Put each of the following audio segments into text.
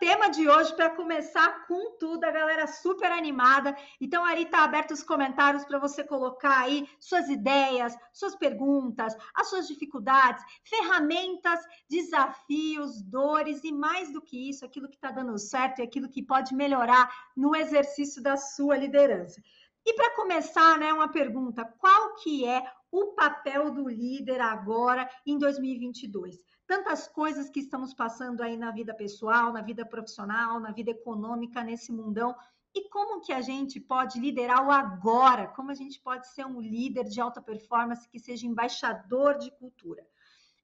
tema de hoje para começar com tudo, a galera super animada. Então, ali tá aberto os comentários para você colocar aí suas ideias, suas perguntas, as suas dificuldades, ferramentas, desafios, dores e mais do que isso, aquilo que está dando certo e aquilo que pode melhorar no exercício da sua liderança. E para começar, né, uma pergunta: qual que é o papel do líder agora em 2022? Tantas coisas que estamos passando aí na vida pessoal, na vida profissional, na vida econômica, nesse mundão. E como que a gente pode liderar o agora? Como a gente pode ser um líder de alta performance que seja embaixador de cultura?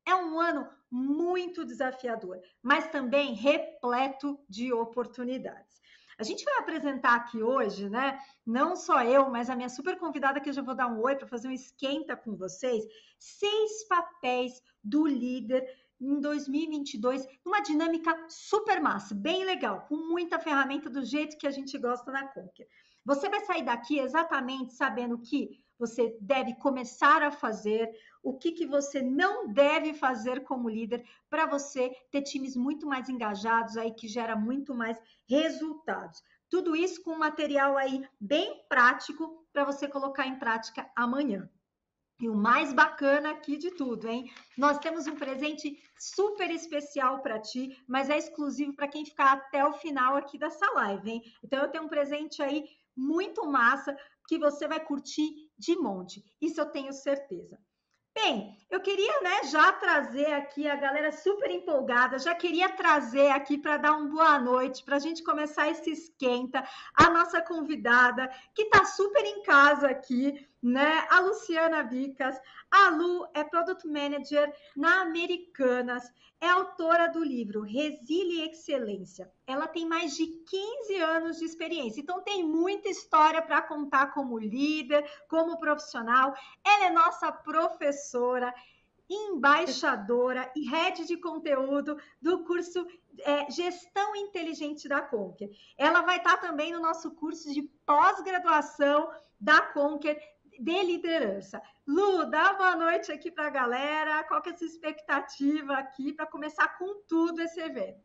É um ano muito desafiador, mas também repleto de oportunidades. A gente vai apresentar aqui hoje, né? Não só eu, mas a minha super convidada que eu já vou dar um oi para fazer um esquenta com vocês. Seis papéis do líder em 2022, numa dinâmica super massa, bem legal, com muita ferramenta do jeito que a gente gosta na Conquer. Você vai sair daqui exatamente sabendo que você deve começar a fazer, o que, que você não deve fazer como líder para você ter times muito mais engajados aí que gera muito mais resultados. Tudo isso com material aí bem prático para você colocar em prática amanhã. E o mais bacana aqui de tudo, hein? Nós temos um presente super especial para ti, mas é exclusivo para quem ficar até o final aqui dessa live, hein? Então eu tenho um presente aí muito massa que você vai curtir de monte. Isso eu tenho certeza. Bem, eu queria né, já trazer aqui a galera super empolgada, já queria trazer aqui para dar uma boa noite, para a gente começar esse esquenta, a nossa convidada, que está super em casa aqui, né? A Luciana Vicas. A Lu é Product Manager na Americanas, é autora do livro Resile Excelência. Ela tem mais de 15 anos de experiência, então tem muita história para contar como líder, como profissional. Ela é nossa professora, embaixadora e head de conteúdo do curso é, Gestão Inteligente da Conquer. Ela vai estar também no nosso curso de pós-graduação da Conquer de liderança. Lu, dá boa noite aqui para a galera. Qual que é a sua expectativa aqui para começar com tudo esse evento?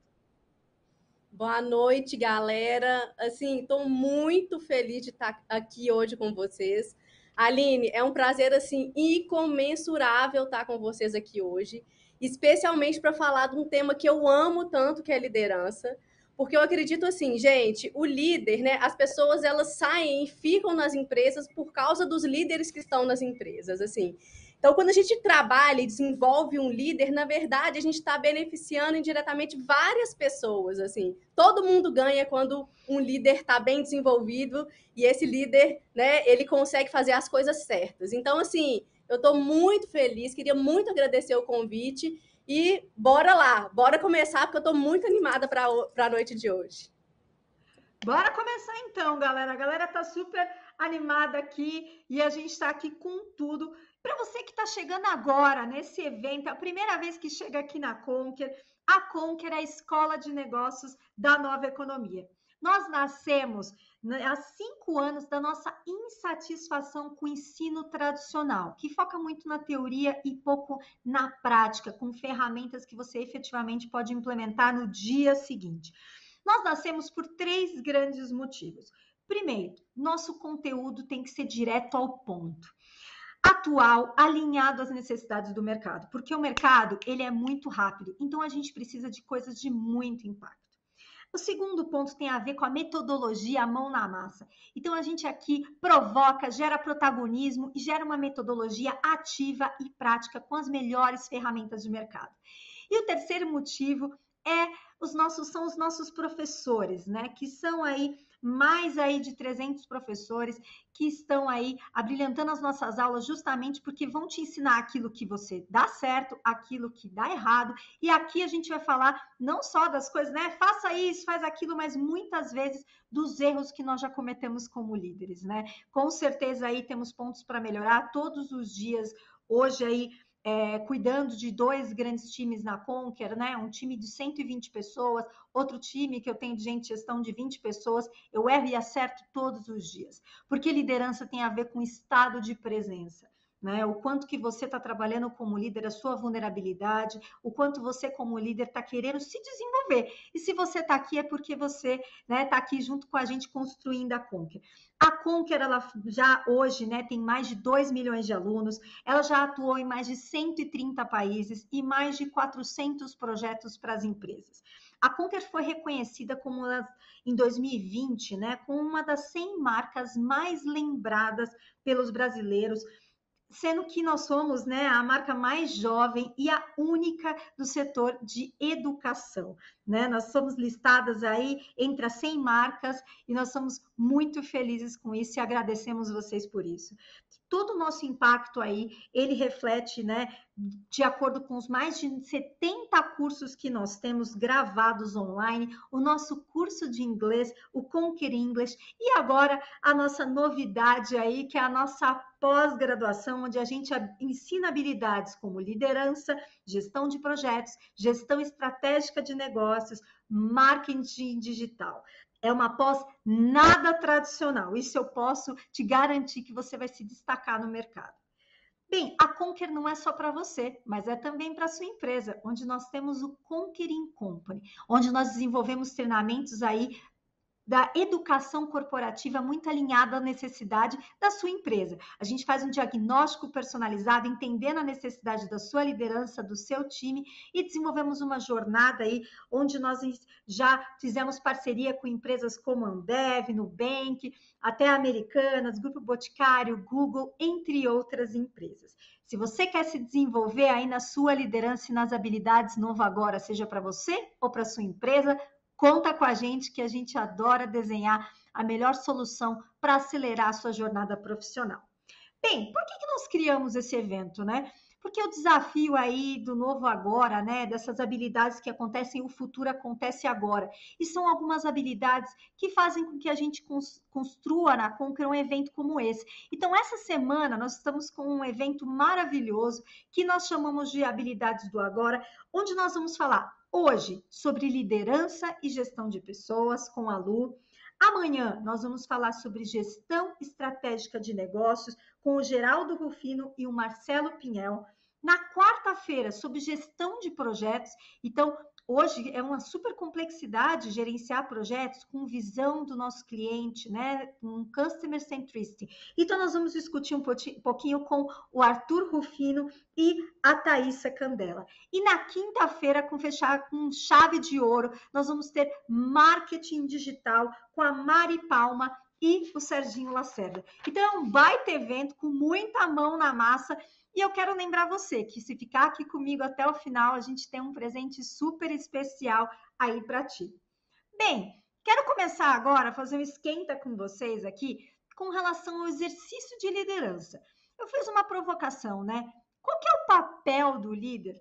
Boa noite, galera. Assim, estou muito feliz de estar aqui hoje com vocês. Aline, é um prazer assim incomensurável estar com vocês aqui hoje, especialmente para falar de um tema que eu amo tanto, que é liderança. Porque eu acredito assim, gente, o líder, né? As pessoas elas saem e ficam nas empresas por causa dos líderes que estão nas empresas, assim. Então, quando a gente trabalha e desenvolve um líder, na verdade, a gente está beneficiando indiretamente várias pessoas, assim. Todo mundo ganha quando um líder está bem desenvolvido e esse líder, né, ele consegue fazer as coisas certas. Então, assim, eu estou muito feliz, queria muito agradecer o convite e bora lá, bora começar, porque eu estou muito animada para a noite de hoje. Bora começar então, galera. A galera tá super animada aqui e a gente está aqui com tudo. Para você que está chegando agora nesse evento, é a primeira vez que chega aqui na Conquer, a Conquer é a escola de negócios da nova economia. Nós nascemos há cinco anos da nossa insatisfação com o ensino tradicional, que foca muito na teoria e pouco na prática, com ferramentas que você efetivamente pode implementar no dia seguinte. Nós nascemos por três grandes motivos. Primeiro, nosso conteúdo tem que ser direto ao ponto atual, alinhado às necessidades do mercado, porque o mercado ele é muito rápido, então a gente precisa de coisas de muito impacto. O segundo ponto tem a ver com a metodologia, a mão na massa. Então, a gente aqui provoca, gera protagonismo e gera uma metodologia ativa e prática com as melhores ferramentas de mercado. E o terceiro motivo é os nossos são os nossos professores, né? Que são aí mais aí de 300 professores que estão aí abrilhantando as nossas aulas justamente porque vão te ensinar aquilo que você dá certo, aquilo que dá errado. E aqui a gente vai falar não só das coisas, né? Faça isso, faz aquilo, mas muitas vezes dos erros que nós já cometemos como líderes, né? Com certeza aí temos pontos para melhorar todos os dias. Hoje aí é, cuidando de dois grandes times na Conquer, né? Um time de 120 pessoas, outro time que eu tenho de gente gestão de 20 pessoas, eu erro e acerto todos os dias. Porque liderança tem a ver com estado de presença. Né? O quanto que você está trabalhando como líder, a sua vulnerabilidade, o quanto você como líder está querendo se desenvolver. E se você está aqui é porque você está né, tá aqui junto com a gente construindo a Conquer. A Conquer, ela já hoje né, tem mais de 2 milhões de alunos, ela já atuou em mais de 130 países e mais de 400 projetos para as empresas. A Conquer foi reconhecida como em 2020, né, como uma das 100 marcas mais lembradas pelos brasileiros sendo que nós somos né, a marca mais jovem e a única do setor de educação. Né? Nós somos listadas aí entre as 100 marcas e nós somos muito felizes com isso e agradecemos vocês por isso. Todo o nosso impacto aí, ele reflete, né, de acordo com os mais de 70 cursos que nós temos gravados online, o nosso curso de inglês, o Conquer English, e agora a nossa novidade aí, que é a nossa pós-graduação, onde a gente ensina habilidades como liderança, gestão de projetos, gestão estratégica de negócios, marketing digital. É uma pós nada tradicional. Isso eu posso te garantir que você vai se destacar no mercado. Bem, a Conquer não é só para você, mas é também para sua empresa, onde nós temos o Conquering Company, onde nós desenvolvemos treinamentos aí da educação corporativa muito alinhada à necessidade da sua empresa. A gente faz um diagnóstico personalizado, entendendo a necessidade da sua liderança, do seu time e desenvolvemos uma jornada aí onde nós já fizemos parceria com empresas como Ambev, Nubank, até Americanas, Grupo Boticário, Google, entre outras empresas. Se você quer se desenvolver aí na sua liderança e nas habilidades novo agora, seja para você ou para sua empresa, Conta com a gente que a gente adora desenhar a melhor solução para acelerar a sua jornada profissional. Bem, por que, que nós criamos esse evento, né? Porque o desafio aí do novo agora, né, dessas habilidades que acontecem, o futuro acontece agora. E são algumas habilidades que fazem com que a gente construa na Conquer um evento como esse. Então, essa semana nós estamos com um evento maravilhoso que nós chamamos de habilidades do agora, onde nós vamos falar Hoje, sobre liderança e gestão de pessoas com a Lu. Amanhã, nós vamos falar sobre gestão estratégica de negócios com o Geraldo Rufino e o Marcelo Pinhel. Na quarta-feira, sobre gestão de projetos. Então, Hoje é uma super complexidade gerenciar projetos com visão do nosso cliente, né? Com customer centricity. Então, nós vamos discutir um pouquinho com o Arthur Rufino e a Thaisa Candela. E na quinta-feira, com fechar com chave de ouro, nós vamos ter marketing digital com a Mari Palma e o Serginho Lacerda. Então, é um baita evento com muita mão na massa e eu quero lembrar você que se ficar aqui comigo até o final, a gente tem um presente super especial aí para ti. Bem, quero começar agora a fazer um esquenta com vocês aqui com relação ao exercício de liderança. Eu fiz uma provocação, né? Qual que é o papel do líder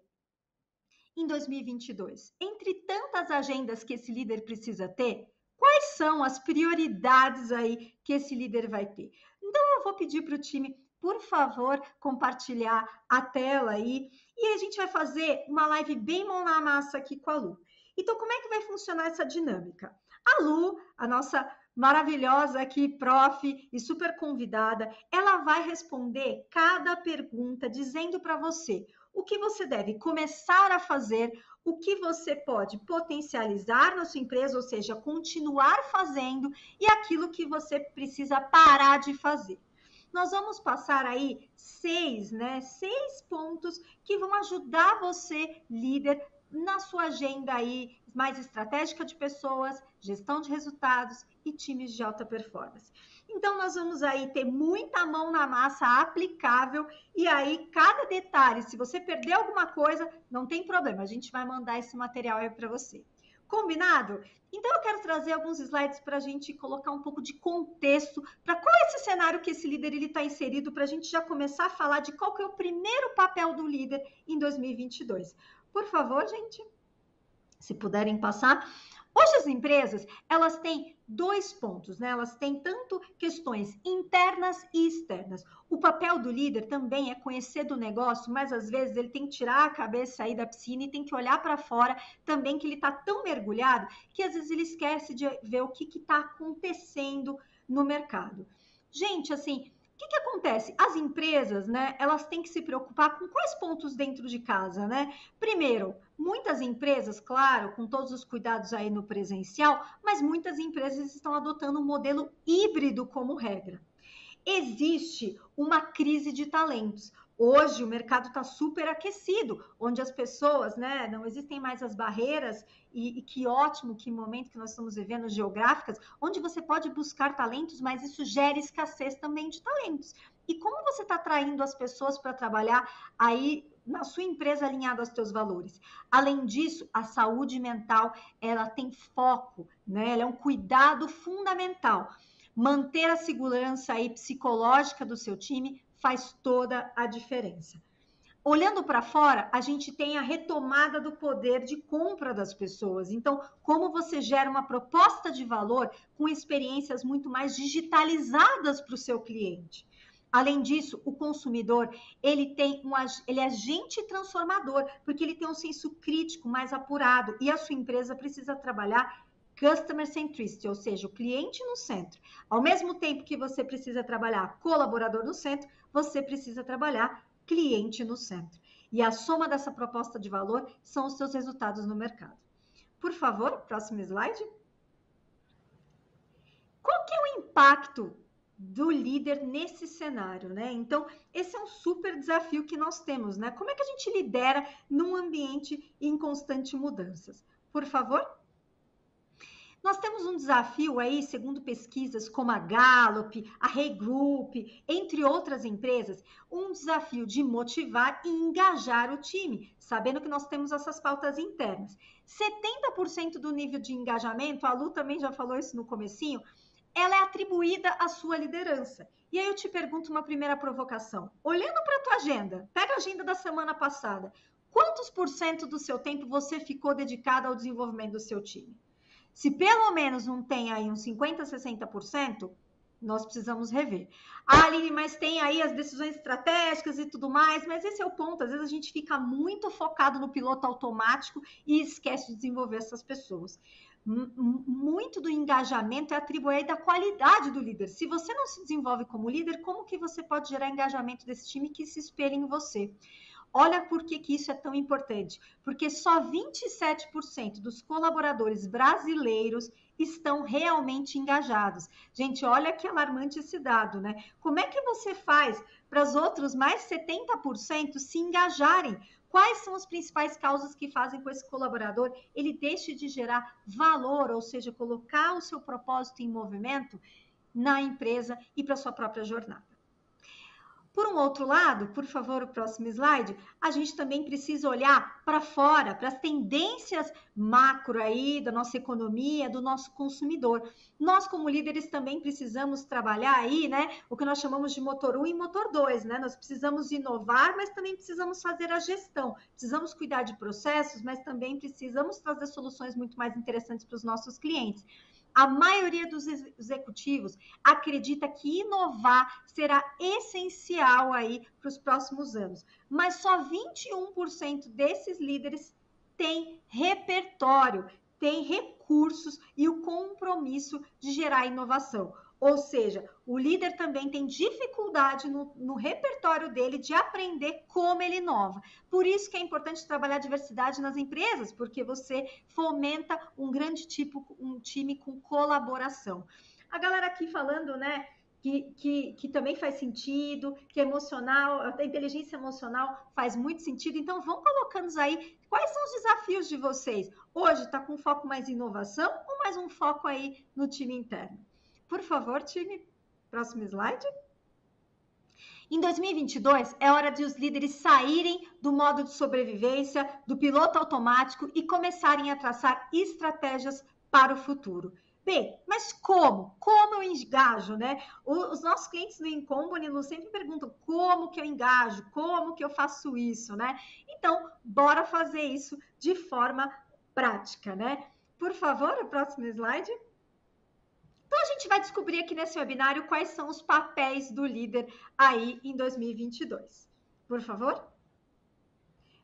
em 2022? Entre tantas agendas que esse líder precisa ter, quais são as prioridades aí que esse líder vai ter? Então eu vou pedir para o time por favor, compartilhar a tela aí. E a gente vai fazer uma live bem mão na massa aqui com a Lu. Então, como é que vai funcionar essa dinâmica? A Lu, a nossa maravilhosa aqui, prof e super convidada, ela vai responder cada pergunta dizendo para você o que você deve começar a fazer, o que você pode potencializar na sua empresa, ou seja, continuar fazendo, e aquilo que você precisa parar de fazer nós vamos passar aí seis, né? Seis pontos que vão ajudar você, líder, na sua agenda aí mais estratégica de pessoas, gestão de resultados e times de alta performance. Então, nós vamos aí ter muita mão na massa aplicável e aí, cada detalhe, se você perder alguma coisa, não tem problema, a gente vai mandar esse material aí para você. Combinado? Então, eu quero trazer alguns slides para a gente colocar um pouco de contexto para qual é esse cenário que esse líder está inserido, para a gente já começar a falar de qual que é o primeiro papel do líder em 2022. Por favor, gente, se puderem passar. Hoje as empresas, elas têm dois pontos, né? Elas têm tanto questões internas e externas. O papel do líder também é conhecer do negócio, mas às vezes ele tem que tirar a cabeça aí da piscina e tem que olhar para fora também que ele está tão mergulhado que às vezes ele esquece de ver o que está acontecendo no mercado. Gente, assim, que, que acontece? As empresas, né, elas têm que se preocupar com quais pontos dentro de casa, né? Primeiro, muitas empresas, claro, com todos os cuidados aí no presencial, mas muitas empresas estão adotando um modelo híbrido como regra. Existe uma crise de talentos. Hoje o mercado está super aquecido, onde as pessoas, né, não existem mais as barreiras, e, e, que ótimo, que momento que nós estamos vivendo geográficas, onde você pode buscar talentos, mas isso gera escassez também de talentos. E como você está atraindo as pessoas para trabalhar aí na sua empresa alinhado aos seus valores? Além disso, a saúde mental, ela tem foco, né? Ela é um cuidado fundamental. Manter a segurança aí psicológica do seu time faz toda a diferença. Olhando para fora, a gente tem a retomada do poder de compra das pessoas. Então, como você gera uma proposta de valor com experiências muito mais digitalizadas para o seu cliente? Além disso, o consumidor ele tem um ele é agente transformador, porque ele tem um senso crítico mais apurado e a sua empresa precisa trabalhar Customer Centricity, ou seja, o cliente no centro. Ao mesmo tempo que você precisa trabalhar colaborador no centro, você precisa trabalhar cliente no centro. E a soma dessa proposta de valor são os seus resultados no mercado. Por favor, próximo slide. Qual que é o impacto do líder nesse cenário, né? Então, esse é um super desafio que nós temos, né? Como é que a gente lidera num ambiente em constante mudanças? Por favor. Nós temos um desafio aí, segundo pesquisas como a Gallup, a Hey Group, entre outras empresas, um desafio de motivar e engajar o time, sabendo que nós temos essas pautas internas. 70% do nível de engajamento, a Lu também já falou isso no comecinho, ela é atribuída à sua liderança. E aí eu te pergunto uma primeira provocação. Olhando para a tua agenda, pega a agenda da semana passada. Quantos por cento do seu tempo você ficou dedicado ao desenvolvimento do seu time? Se pelo menos não tem aí uns 50%, 60%, nós precisamos rever. Ah, Aline, mas tem aí as decisões estratégicas e tudo mais, mas esse é o ponto. Às vezes a gente fica muito focado no piloto automático e esquece de desenvolver essas pessoas. Muito do engajamento é atribuído da qualidade do líder. Se você não se desenvolve como líder, como que você pode gerar engajamento desse time que se espelhe em você? Olha por que, que isso é tão importante. Porque só 27% dos colaboradores brasileiros estão realmente engajados. Gente, olha que alarmante esse dado, né? Como é que você faz para os outros mais 70% se engajarem? Quais são as principais causas que fazem com esse colaborador ele deixe de gerar valor, ou seja, colocar o seu propósito em movimento na empresa e para sua própria jornada? Por um outro lado, por favor, o próximo slide, a gente também precisa olhar para fora, para as tendências macro aí da nossa economia, do nosso consumidor. Nós, como líderes, também precisamos trabalhar aí, né, o que nós chamamos de motor 1 e motor 2, né? Nós precisamos inovar, mas também precisamos fazer a gestão. Precisamos cuidar de processos, mas também precisamos trazer soluções muito mais interessantes para os nossos clientes. A maioria dos executivos acredita que inovar será essencial aí para os próximos anos, mas só 21% desses líderes têm repertório, têm recursos e o compromisso de gerar inovação. Ou seja, o líder também tem dificuldade no, no, repertório dele de aprender como ele inova. Por isso que é importante trabalhar diversidade nas empresas, porque você fomenta um grande tipo, um time com colaboração. A galera aqui falando, né? Que, que, que também faz sentido, que emocional, a inteligência emocional faz muito sentido. Então, vão colocando aí quais são os desafios de vocês. Hoje está com foco mais em inovação ou mais um foco aí no time interno? Por favor, time, próximo slide. Em 2022, é hora de os líderes saírem do modo de sobrevivência, do piloto automático e começarem a traçar estratégias para o futuro. Bem, mas como? Como eu engajo, né? Os nossos clientes no Incompany nos sempre perguntam como que eu engajo, como que eu faço isso, né? Então, bora fazer isso de forma prática, né? Por favor, o próximo slide. Então, a gente vai descobrir aqui nesse webinário quais são os papéis do líder aí em 2022. Por favor?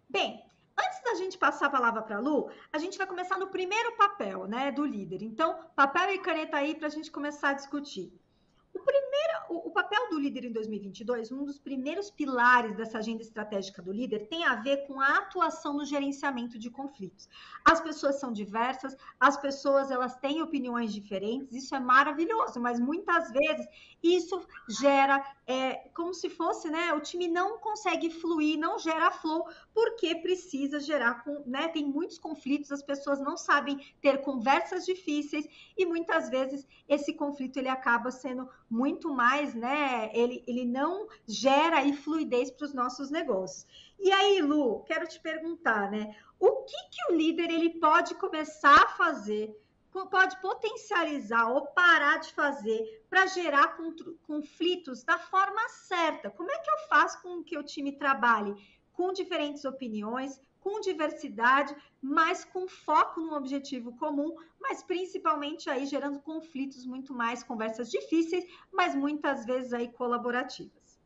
Bem, antes da gente passar a palavra para a Lu, a gente vai começar no primeiro papel né, do líder. Então, papel e caneta aí para a gente começar a discutir. O o, o, papel do líder em 2022, um dos primeiros pilares dessa agenda estratégica do líder, tem a ver com a atuação no gerenciamento de conflitos. As pessoas são diversas, as pessoas elas têm opiniões diferentes, isso é maravilhoso, mas muitas vezes isso gera é, como se fosse, né? O time não consegue fluir, não gera flow, porque precisa gerar, né? Tem muitos conflitos, as pessoas não sabem ter conversas difíceis e muitas vezes esse conflito ele acaba sendo muito mais, né? Ele, ele não gera aí fluidez para os nossos negócios. E aí, Lu, quero te perguntar, né? O que, que o líder ele pode começar a fazer, pode potencializar ou parar de fazer para gerar conflitos da forma certa? Como é que eu faço com que o time trabalhe com diferentes opiniões, com diversidade, mas com foco num objetivo comum, mas principalmente aí gerando conflitos muito mais, conversas difíceis, mas muitas vezes aí colaborativas.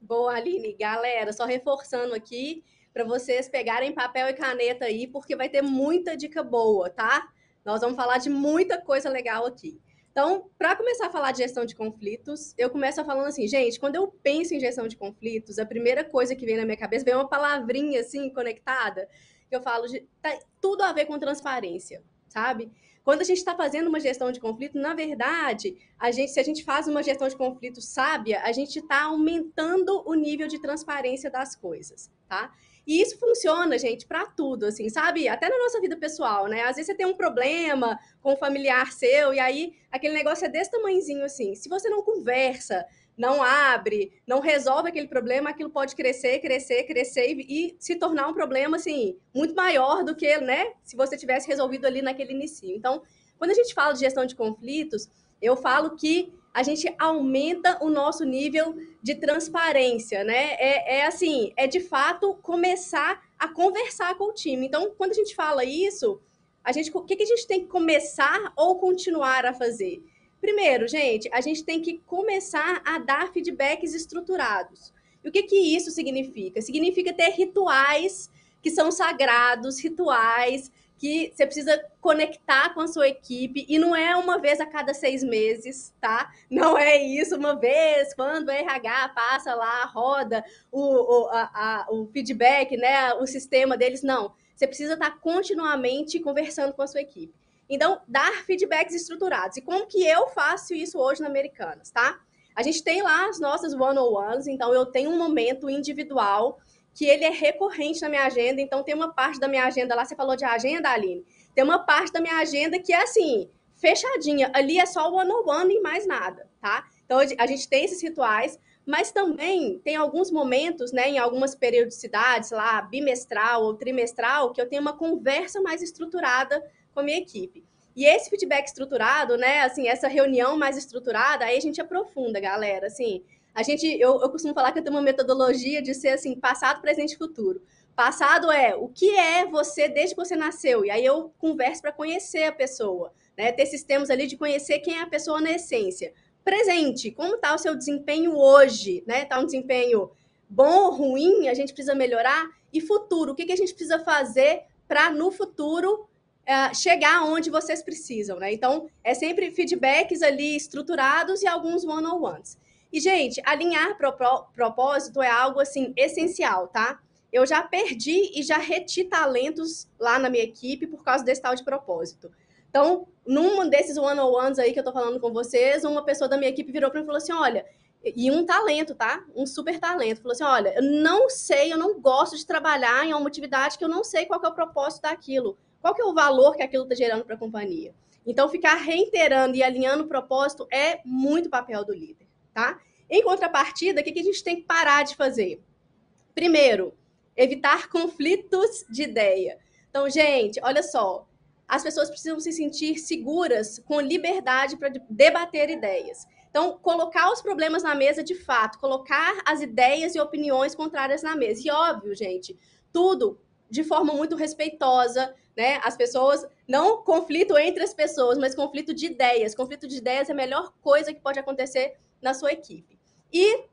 Boa, Aline. Galera, só reforçando aqui para vocês pegarem papel e caneta aí, porque vai ter muita dica boa, tá? Nós vamos falar de muita coisa legal aqui. Então, para começar a falar de gestão de conflitos, eu começo falando assim, gente, quando eu penso em gestão de conflitos, a primeira coisa que vem na minha cabeça vem uma palavrinha assim conectada, que eu falo tá, tudo a ver com transparência, sabe? Quando a gente está fazendo uma gestão de conflito, na verdade, a gente, se a gente faz uma gestão de conflito sábia, a gente está aumentando o nível de transparência das coisas, tá? E isso funciona, gente, para tudo, assim, sabe? Até na nossa vida pessoal, né? Às vezes você tem um problema com um familiar seu e aí aquele negócio é desse tamanhozinho assim. Se você não conversa, não abre, não resolve aquele problema, aquilo pode crescer, crescer, crescer e, e se tornar um problema assim muito maior do que, né, se você tivesse resolvido ali naquele início. Então, quando a gente fala de gestão de conflitos, eu falo que a gente aumenta o nosso nível de transparência, né? É, é assim, é de fato começar a conversar com o time. Então, quando a gente fala isso, a gente, o que, que a gente tem que começar ou continuar a fazer? Primeiro, gente, a gente tem que começar a dar feedbacks estruturados. E o que, que isso significa? Significa ter rituais que são sagrados, rituais que você precisa conectar com a sua equipe e não é uma vez a cada seis meses, tá? Não é isso, uma vez quando o RH passa lá, roda o, o, a, a, o feedback, né? O sistema deles, não. Você precisa estar continuamente conversando com a sua equipe. Então, dar feedbacks estruturados. E como que eu faço isso hoje na Americanas, tá? A gente tem lá as nossas one-on-ones, então eu tenho um momento individual que ele é recorrente na minha agenda, então tem uma parte da minha agenda lá, você falou de agenda, Aline, tem uma parte da minha agenda que é assim, fechadinha, ali é só one-on-one e mais nada, tá? Então a gente tem esses rituais, mas também tem alguns momentos, né, em algumas periodicidades lá, bimestral ou trimestral, que eu tenho uma conversa mais estruturada com a minha equipe. E esse feedback estruturado, né, assim, essa reunião mais estruturada, aí a gente aprofunda, galera, assim, a gente, eu, eu costumo falar que eu tenho uma metodologia de ser assim, passado, presente e futuro. Passado é o que é você desde que você nasceu, e aí eu converso para conhecer a pessoa, né? Ter sistemas ali de conhecer quem é a pessoa na essência. Presente, como está o seu desempenho hoje, né? Está um desempenho bom ou ruim, a gente precisa melhorar. E futuro, o que, que a gente precisa fazer para no futuro é, chegar onde vocês precisam, né? Então, é sempre feedbacks ali estruturados e alguns one-on-ones. E, gente, alinhar propósito é algo assim essencial, tá? Eu já perdi e já reti talentos lá na minha equipe por causa desse tal de propósito. Então, num desses one-on-ones aí que eu tô falando com vocês, uma pessoa da minha equipe virou para mim e falou assim: olha, e um talento, tá? Um super talento. Falou assim: olha, eu não sei, eu não gosto de trabalhar em uma atividade que eu não sei qual é o propósito daquilo, qual que é o valor que aquilo está gerando para a companhia. Então, ficar reiterando e alinhando o propósito é muito papel do líder tá? Em contrapartida, o que a gente tem que parar de fazer? Primeiro, evitar conflitos de ideia. Então, gente, olha só, as pessoas precisam se sentir seguras, com liberdade para debater ideias. Então, colocar os problemas na mesa de fato, colocar as ideias e opiniões contrárias na mesa. E óbvio, gente, tudo de forma muito respeitosa, né? As pessoas, não conflito entre as pessoas, mas conflito de ideias. Conflito de ideias é a melhor coisa que pode acontecer na sua equipe. E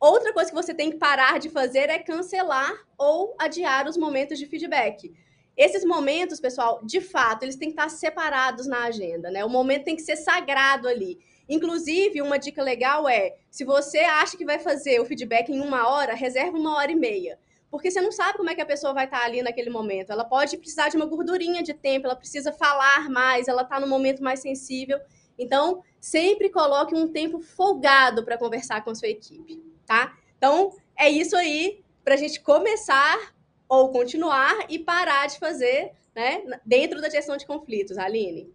outra coisa que você tem que parar de fazer é cancelar ou adiar os momentos de feedback. Esses momentos, pessoal, de fato, eles têm que estar separados na agenda, né? O momento tem que ser sagrado ali. Inclusive, uma dica legal é: se você acha que vai fazer o feedback em uma hora, reserva uma hora e meia. Porque você não sabe como é que a pessoa vai estar ali naquele momento. Ela pode precisar de uma gordurinha de tempo, ela precisa falar mais, ela está no momento mais sensível. Então, sempre coloque um tempo folgado para conversar com a sua equipe, tá? Então, é isso aí para a gente começar ou continuar e parar de fazer, né, dentro da gestão de conflitos, Aline.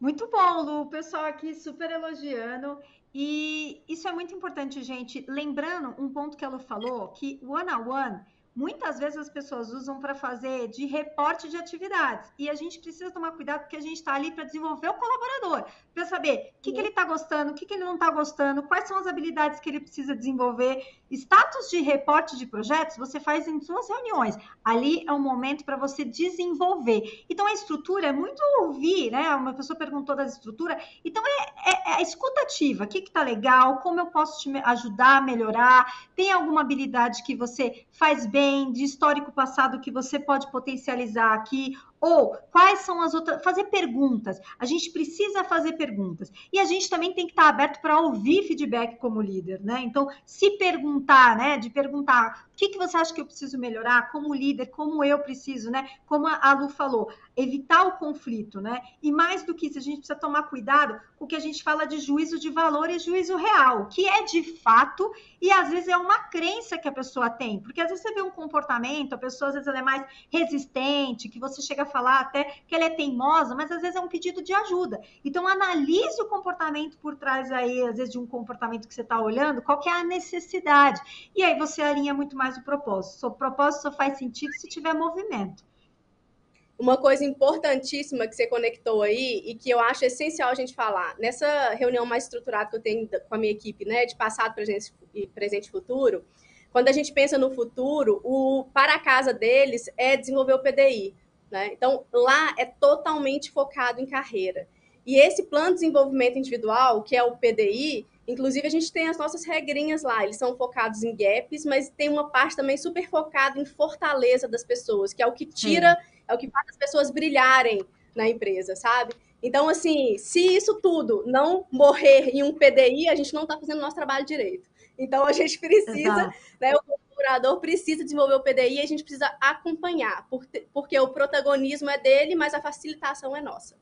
Muito bom, Lu. O pessoal aqui super elogiando. E isso é muito importante, gente. Lembrando um ponto que ela falou, que one-on-one -on -one muitas vezes as pessoas usam para fazer de reporte de atividades. E a gente precisa tomar cuidado porque a gente está ali para desenvolver o colaborador, para saber o que, que ele está gostando, o que, que ele não está gostando, quais são as habilidades que ele precisa desenvolver. Status de reporte de projetos você faz em suas reuniões. Ali é um momento para você desenvolver. Então a estrutura é muito ouvir, né? Uma pessoa perguntou das estruturas. Então é, é, é escutativa. O que está legal? Como eu posso te ajudar a melhorar? Tem alguma habilidade que você faz bem? de histórico passado que você pode potencializar aqui? Ou quais são as outras. Fazer perguntas. A gente precisa fazer perguntas. E a gente também tem que estar aberto para ouvir feedback como líder, né? Então, se perguntar, né? De perguntar o que, que você acha que eu preciso melhorar como líder, como eu preciso, né? Como a Lu falou, evitar o conflito, né? E mais do que isso, a gente precisa tomar cuidado com o que a gente fala de juízo de valor e juízo real, que é de fato e às vezes é uma crença que a pessoa tem, porque às vezes você vê um comportamento, a pessoa às vezes ela é mais resistente, que você chega a falar até que ela é teimosa, mas às vezes é um pedido de ajuda. Então, analise o comportamento por trás aí, às vezes, de um comportamento que você está olhando, qual que é a necessidade. E aí você alinha muito mais o propósito. O propósito só faz sentido se tiver movimento. Uma coisa importantíssima que você conectou aí e que eu acho essencial a gente falar, nessa reunião mais estruturada que eu tenho com a minha equipe, né, de passado, presente e presente futuro, quando a gente pensa no futuro, o para casa deles é desenvolver o PDI. Né? Então, lá é totalmente focado em carreira. E esse plano de desenvolvimento individual, que é o PDI, inclusive a gente tem as nossas regrinhas lá, eles são focados em gaps, mas tem uma parte também super focada em fortaleza das pessoas, que é o que tira, Sim. é o que faz as pessoas brilharem na empresa, sabe? Então, assim, se isso tudo não morrer em um PDI, a gente não está fazendo o nosso trabalho direito. Então, a gente precisa, né, o curador precisa desenvolver o PDI e a gente precisa acompanhar, porque o protagonismo é dele, mas a facilitação é nossa.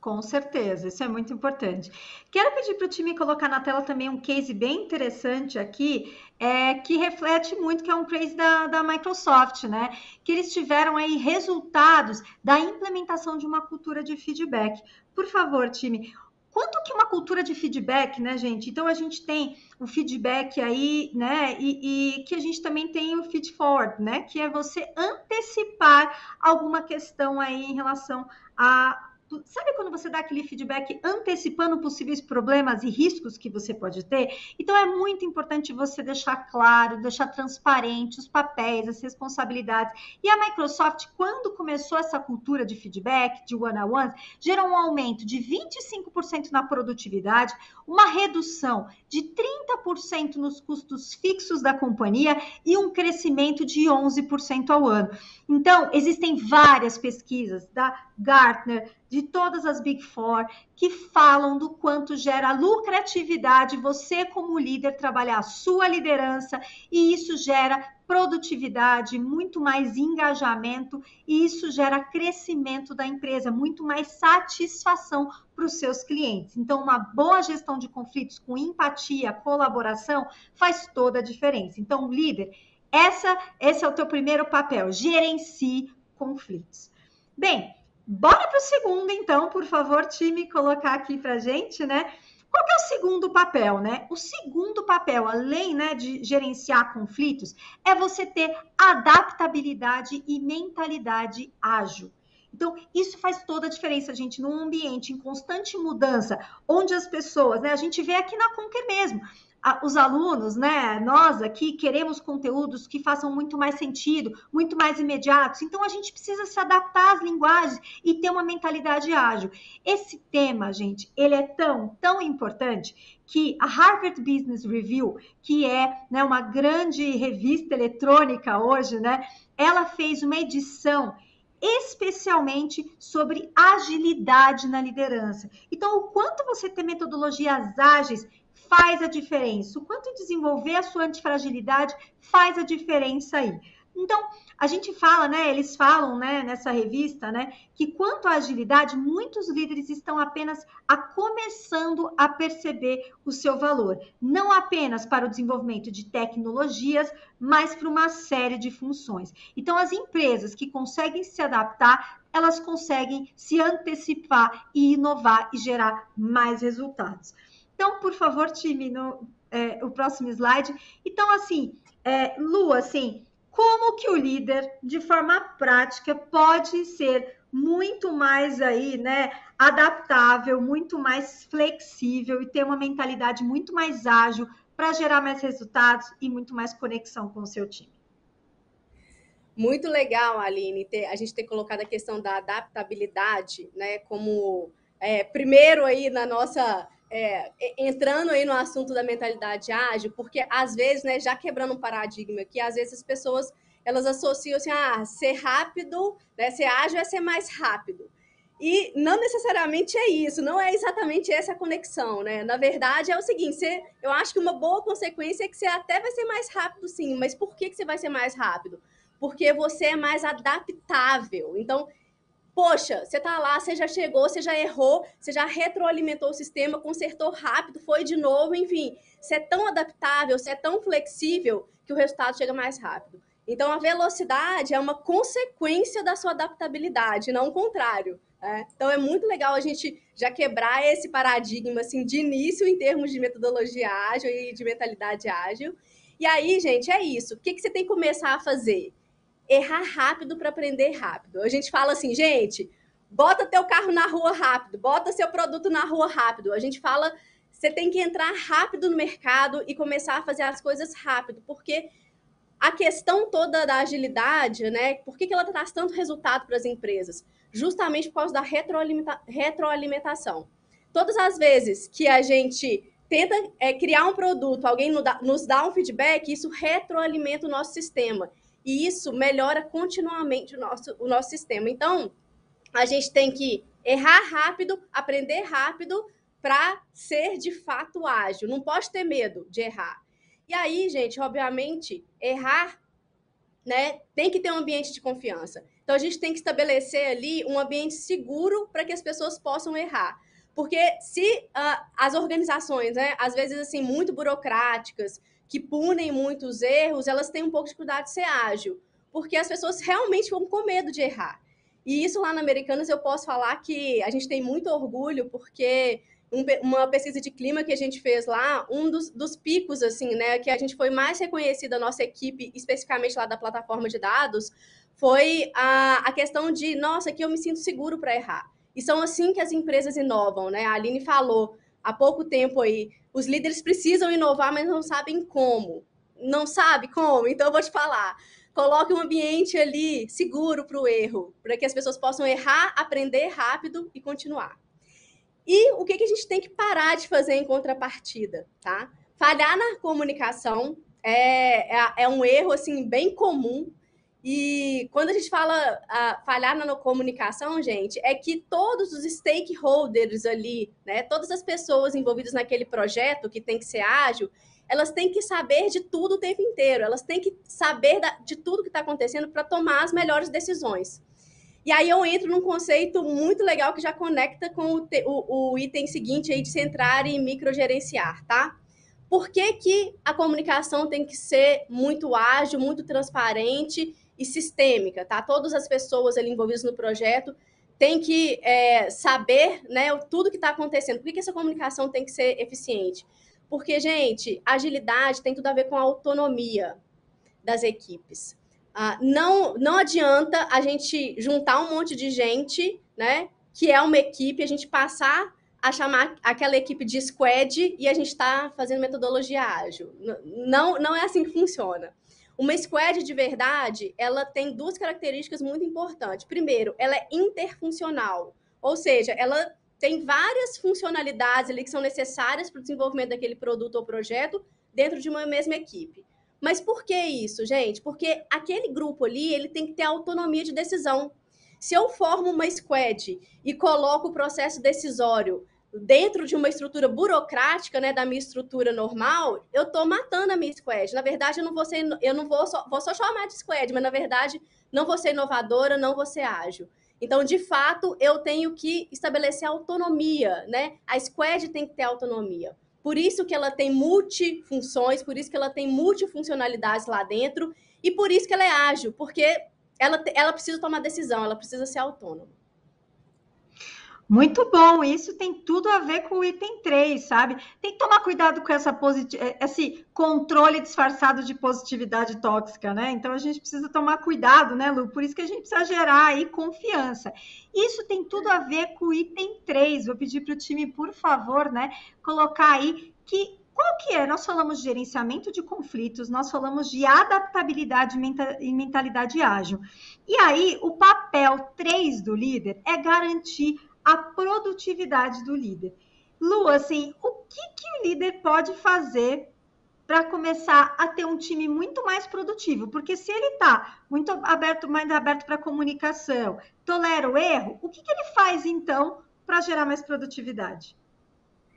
Com certeza, isso é muito importante. Quero pedir para o time colocar na tela também um case bem interessante aqui, é, que reflete muito, que é um case da, da Microsoft, né? Que eles tiveram aí resultados da implementação de uma cultura de feedback. Por favor, time, Quanto que uma cultura de feedback, né, gente? Então a gente tem o feedback aí, né? E, e, que a gente também tem o feed forward, né? Que é você antecipar alguma questão aí em relação a sabe quando você dá aquele feedback antecipando possíveis problemas e riscos que você pode ter? Então é muito importante você deixar claro, deixar transparente os papéis, as responsabilidades. E a Microsoft, quando começou essa cultura de feedback, de one-on-one, gerou um aumento de 25% na produtividade, uma redução de 30% nos custos fixos da companhia e um crescimento de 11% ao ano. Então, existem várias pesquisas da Gartner, de todas as Big Four, que falam do quanto gera lucratividade você, como líder, trabalhar a sua liderança, e isso gera produtividade, muito mais engajamento, e isso gera crescimento da empresa, muito mais satisfação para os seus clientes. Então, uma boa gestão de conflitos com empatia, colaboração, faz toda a diferença. Então, líder, essa, esse é o teu primeiro papel, gerencie conflitos. Bem, Bora para o segundo, então, por favor, time, colocar aqui para gente, né? Qual é o segundo papel, né? O segundo papel, além né, de gerenciar conflitos, é você ter adaptabilidade e mentalidade ágil. Então, isso faz toda a diferença, gente, num ambiente em constante mudança, onde as pessoas, né? A gente vê aqui na Conquer mesmo os alunos, né, nós aqui queremos conteúdos que façam muito mais sentido, muito mais imediatos. Então a gente precisa se adaptar às linguagens e ter uma mentalidade ágil. Esse tema, gente, ele é tão, tão importante que a Harvard Business Review, que é né, uma grande revista eletrônica hoje, né, ela fez uma edição especialmente sobre agilidade na liderança. Então, o quanto você ter metodologias ágeis faz a diferença, o quanto desenvolver a sua antifragilidade faz a diferença aí. Então, a gente fala, né? Eles falam, né, nessa revista, né, que quanto à agilidade, muitos líderes estão apenas a começando a perceber o seu valor, não apenas para o desenvolvimento de tecnologias, mas para uma série de funções. Então, as empresas que conseguem se adaptar, elas conseguem se antecipar e inovar e gerar mais resultados. Então, por favor, time, no, é, o próximo slide. Então, assim, é, Lu, assim, como que o líder, de forma prática, pode ser muito mais aí, né, adaptável, muito mais flexível e ter uma mentalidade muito mais ágil para gerar mais resultados e muito mais conexão com o seu time. Muito legal, Aline, ter, a gente ter colocado a questão da adaptabilidade, né, como é, primeiro aí na nossa é, entrando aí no assunto da mentalidade ágil, porque às vezes, né, já quebrando um paradigma aqui, às vezes as pessoas elas associam assim, ah, ser rápido, né, ser ágil é ser mais rápido. E não necessariamente é isso, não é exatamente essa a conexão, né? Na verdade, é o seguinte: você, eu acho que uma boa consequência é que você até vai ser mais rápido, sim. Mas por que, que você vai ser mais rápido? Porque você é mais adaptável. Então, Poxa, você tá lá, você já chegou, você já errou, você já retroalimentou o sistema, consertou rápido, foi de novo, enfim. Você é tão adaptável, você é tão flexível que o resultado chega mais rápido. Então, a velocidade é uma consequência da sua adaptabilidade, não o contrário. Né? Então, é muito legal a gente já quebrar esse paradigma assim, de início em termos de metodologia ágil e de mentalidade ágil. E aí, gente, é isso. O que, que você tem que começar a fazer? Errar rápido para aprender rápido. A gente fala assim, gente, bota teu carro na rua rápido, bota seu produto na rua rápido. A gente fala, você tem que entrar rápido no mercado e começar a fazer as coisas rápido, porque a questão toda da agilidade, né? Por que, que ela traz tanto resultado para as empresas? Justamente por causa da retroalimenta retroalimentação. Todas as vezes que a gente tenta é, criar um produto, alguém nos dá um feedback, isso retroalimenta o nosso sistema. E isso melhora continuamente o nosso, o nosso sistema. Então, a gente tem que errar rápido, aprender rápido para ser de fato ágil. Não pode ter medo de errar. E aí, gente, obviamente, errar, né, tem que ter um ambiente de confiança. Então a gente tem que estabelecer ali um ambiente seguro para que as pessoas possam errar. Porque se uh, as organizações, né, às vezes assim, muito burocráticas, que punem muitos erros, elas têm um pouco de dificuldade de ser ágil, porque as pessoas realmente vão com medo de errar. E isso lá na Americanas eu posso falar que a gente tem muito orgulho, porque um, uma pesquisa de clima que a gente fez lá, um dos, dos, picos, assim, né, que a gente foi mais reconhecida, a nossa equipe, especificamente lá da plataforma de dados, foi a, a questão de, nossa, que eu me sinto seguro para errar. E são assim que as empresas inovam, né? A Aline falou há pouco tempo aí, os líderes precisam inovar, mas não sabem como. Não sabe como? Então eu vou te falar. Coloque um ambiente ali seguro para o erro, para que as pessoas possam errar, aprender rápido e continuar. E o que, que a gente tem que parar de fazer em contrapartida, tá? Falhar na comunicação é, é, é um erro assim bem comum e quando a gente fala a falhar na comunicação, gente, é que todos os stakeholders ali, né, todas as pessoas envolvidas naquele projeto que tem que ser ágil, elas têm que saber de tudo o tempo inteiro, elas têm que saber de tudo que está acontecendo para tomar as melhores decisões. E aí eu entro num conceito muito legal que já conecta com o, o, o item seguinte aí de centrar e microgerenciar, tá? Por que, que a comunicação tem que ser muito ágil, muito transparente e sistêmica, tá? Todas as pessoas ali envolvidas no projeto têm que é, saber né, tudo que está acontecendo. Por que, que essa comunicação tem que ser eficiente? Porque, gente, agilidade tem tudo a ver com a autonomia das equipes. Ah, não, não adianta a gente juntar um monte de gente, né? Que é uma equipe, a gente passar a chamar aquela equipe de squad e a gente está fazendo metodologia ágil. Não, não é assim que funciona. Uma squad de verdade, ela tem duas características muito importantes. Primeiro, ela é interfuncional, ou seja, ela tem várias funcionalidades ali que são necessárias para o desenvolvimento daquele produto ou projeto dentro de uma mesma equipe. Mas por que isso, gente? Porque aquele grupo ali, ele tem que ter autonomia de decisão. Se eu formo uma squad e coloco o processo decisório dentro de uma estrutura burocrática, né, da minha estrutura normal, eu estou matando a minha squad. Na verdade, eu não vou ser, eu não vou só, vou só chamar de squad, mas na verdade não vou ser inovadora, não vou ser ágil. Então, de fato, eu tenho que estabelecer autonomia, né? A squad tem que ter autonomia. Por isso que ela tem multifunções, por isso que ela tem multifuncionalidades lá dentro e por isso que ela é ágil, porque ela, ela precisa tomar decisão, ela precisa ser autônoma. Muito bom, isso tem tudo a ver com o item 3, sabe? Tem que tomar cuidado com essa eh, esse controle disfarçado de positividade tóxica, né? Então a gente precisa tomar cuidado, né, Lu? Por isso que a gente precisa gerar aí confiança. Isso tem tudo a ver com o item 3. Vou pedir para o time, por favor, né, colocar aí que qual que é? Nós falamos de gerenciamento de conflitos, nós falamos de adaptabilidade e mentalidade ágil. E aí, o papel 3 do líder é garantir a produtividade do líder. Lu, assim, o que, que o líder pode fazer para começar a ter um time muito mais produtivo? Porque se ele está muito aberto, mais aberto para comunicação, tolera o erro, o que, que ele faz então para gerar mais produtividade?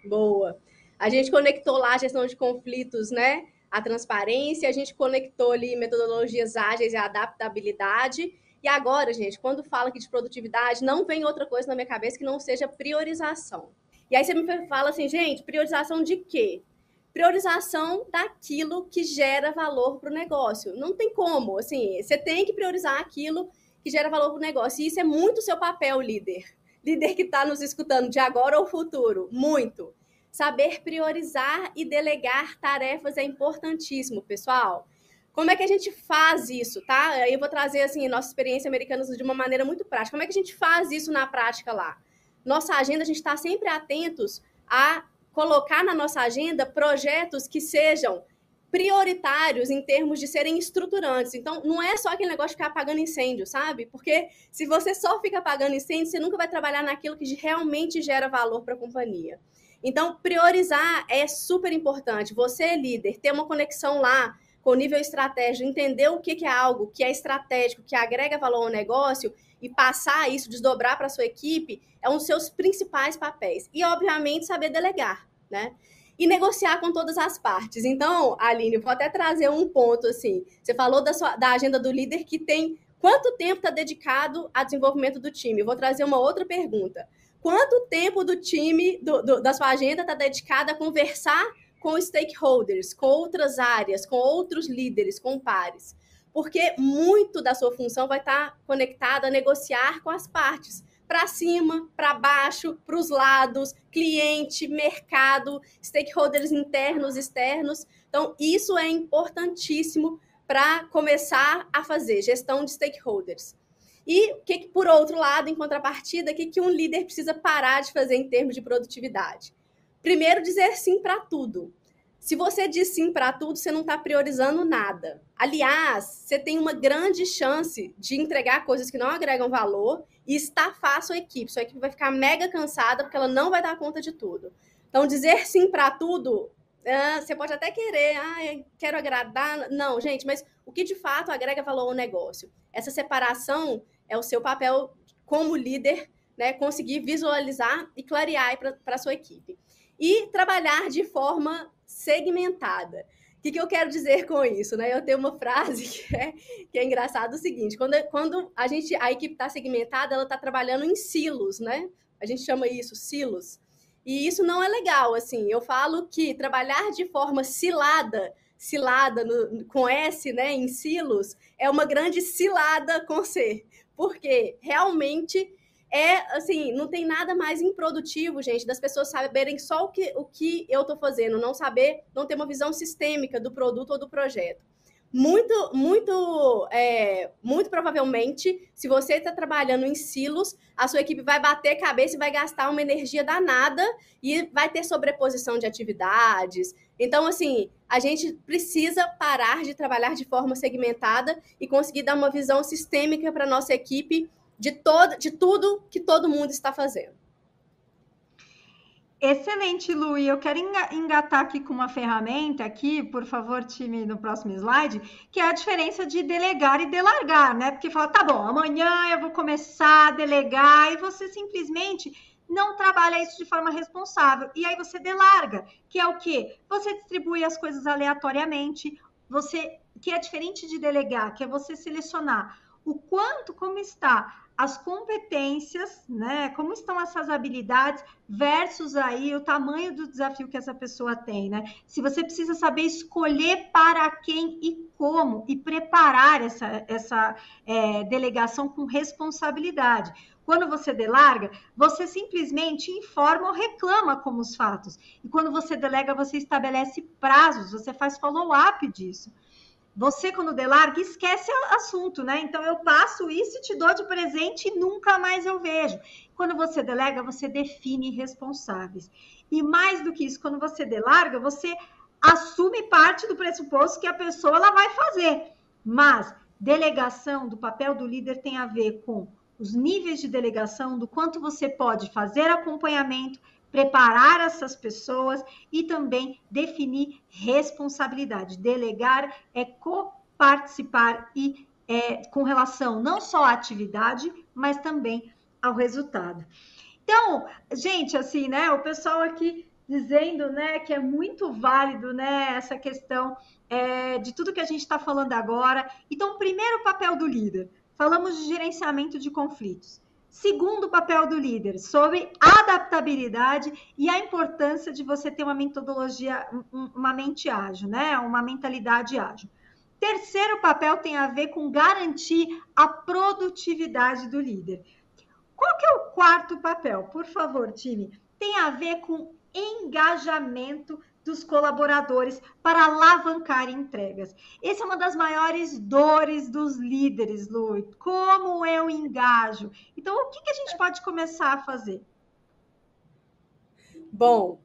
Boa. A gente conectou lá a gestão de conflitos, né? A transparência, a gente conectou ali metodologias ágeis e adaptabilidade. E agora, gente, quando fala aqui de produtividade, não vem outra coisa na minha cabeça que não seja priorização. E aí você me fala assim, gente, priorização de quê? Priorização daquilo que gera valor para o negócio. Não tem como, assim, você tem que priorizar aquilo que gera valor para o negócio. E isso é muito seu papel, líder. Líder que está nos escutando de agora ou futuro. Muito. Saber priorizar e delegar tarefas é importantíssimo, pessoal. Como é que a gente faz isso, tá? Eu vou trazer assim nossa experiência americana de uma maneira muito prática. Como é que a gente faz isso na prática lá? Nossa agenda, a gente está sempre atentos a colocar na nossa agenda projetos que sejam prioritários em termos de serem estruturantes. Então, não é só aquele negócio de ficar apagando incêndio, sabe? Porque se você só fica apagando incêndio, você nunca vai trabalhar naquilo que realmente gera valor para a companhia. Então, priorizar é super importante. Você, líder, ter uma conexão lá com nível estratégico, entender o que, que é algo que é estratégico, que agrega valor ao negócio e passar isso, desdobrar para sua equipe, é um dos seus principais papéis. E, obviamente, saber delegar, né? E negociar com todas as partes. Então, Aline, vou até trazer um ponto assim. Você falou da, sua, da agenda do líder que tem quanto tempo está dedicado ao desenvolvimento do time. Eu vou trazer uma outra pergunta. Quanto tempo do time, do, do, da sua agenda, está dedicado a conversar com stakeholders, com outras áreas, com outros líderes, com pares. Porque muito da sua função vai estar conectada a negociar com as partes, para cima, para baixo, para os lados, cliente, mercado, stakeholders internos, externos. Então, isso é importantíssimo para começar a fazer gestão de stakeholders. E que, por outro lado, em contrapartida, o que, que um líder precisa parar de fazer em termos de produtividade? Primeiro, dizer sim para tudo. Se você diz sim para tudo, você não está priorizando nada. Aliás, você tem uma grande chance de entregar coisas que não agregam valor e estafar a sua equipe. Sua equipe vai ficar mega cansada porque ela não vai dar conta de tudo. Então, dizer sim para tudo, ah, você pode até querer, ah, quero agradar. Não, gente, mas o que de fato agrega valor ao negócio? Essa separação é o seu papel como líder, né? Conseguir visualizar e clarear para a sua equipe e trabalhar de forma segmentada. O que, que, eu quero dizer com isso? Né? Eu tenho uma frase que é, que é engraçada o seguinte: quando, quando a gente a equipe está segmentada, ela está trabalhando em silos, né? A gente chama isso silos. E isso não é legal. Assim, eu falo que trabalhar de forma cilada, cilada no, com S, né, em silos, é uma grande cilada com C, porque realmente é assim, não tem nada mais improdutivo, gente, das pessoas saberem só o que, o que eu estou fazendo, não saber, não ter uma visão sistêmica do produto ou do projeto. Muito, muito, é, muito provavelmente, se você está trabalhando em silos, a sua equipe vai bater cabeça e vai gastar uma energia danada e vai ter sobreposição de atividades. Então, assim, a gente precisa parar de trabalhar de forma segmentada e conseguir dar uma visão sistêmica para a nossa equipe de, todo, de tudo que todo mundo está fazendo. Excelente, Lu. E eu quero engatar aqui com uma ferramenta aqui, por favor, time, no próximo slide, que é a diferença de delegar e delargar, né? Porque fala, tá bom, amanhã eu vou começar a delegar e você simplesmente não trabalha isso de forma responsável. E aí você delarga, que é o quê? Você distribui as coisas aleatoriamente, você que é diferente de delegar, que é você selecionar o quanto, como está as competências, né? Como estão essas habilidades versus aí o tamanho do desafio que essa pessoa tem, né? Se você precisa saber escolher para quem e como e preparar essa, essa é, delegação com responsabilidade. Quando você delarga, você simplesmente informa ou reclama como os fatos. E quando você delega, você estabelece prazos, você faz follow-up disso. Você, quando delarga, esquece o assunto, né? Então, eu passo isso e te dou de presente e nunca mais eu vejo. Quando você delega, você define responsáveis. E mais do que isso, quando você delarga, você assume parte do pressuposto que a pessoa ela vai fazer. Mas delegação do papel do líder tem a ver com os níveis de delegação, do quanto você pode fazer acompanhamento, preparar essas pessoas e também definir responsabilidade. Delegar é co-participar e é, com relação não só à atividade, mas também ao resultado. Então, gente, assim, né? O pessoal aqui dizendo, né, que é muito válido, né, essa questão é, de tudo que a gente está falando agora. Então, primeiro papel do líder. Falamos de gerenciamento de conflitos. Segundo papel do líder, sobre adaptabilidade e a importância de você ter uma metodologia, uma mente ágil, né? Uma mentalidade ágil. Terceiro papel tem a ver com garantir a produtividade do líder. Qual que é o quarto papel? Por favor, time. Tem a ver com engajamento dos colaboradores para alavancar entregas. Essa é uma das maiores dores dos líderes, Lu. Como eu engajo? Então, o que, que a gente pode começar a fazer? Bom,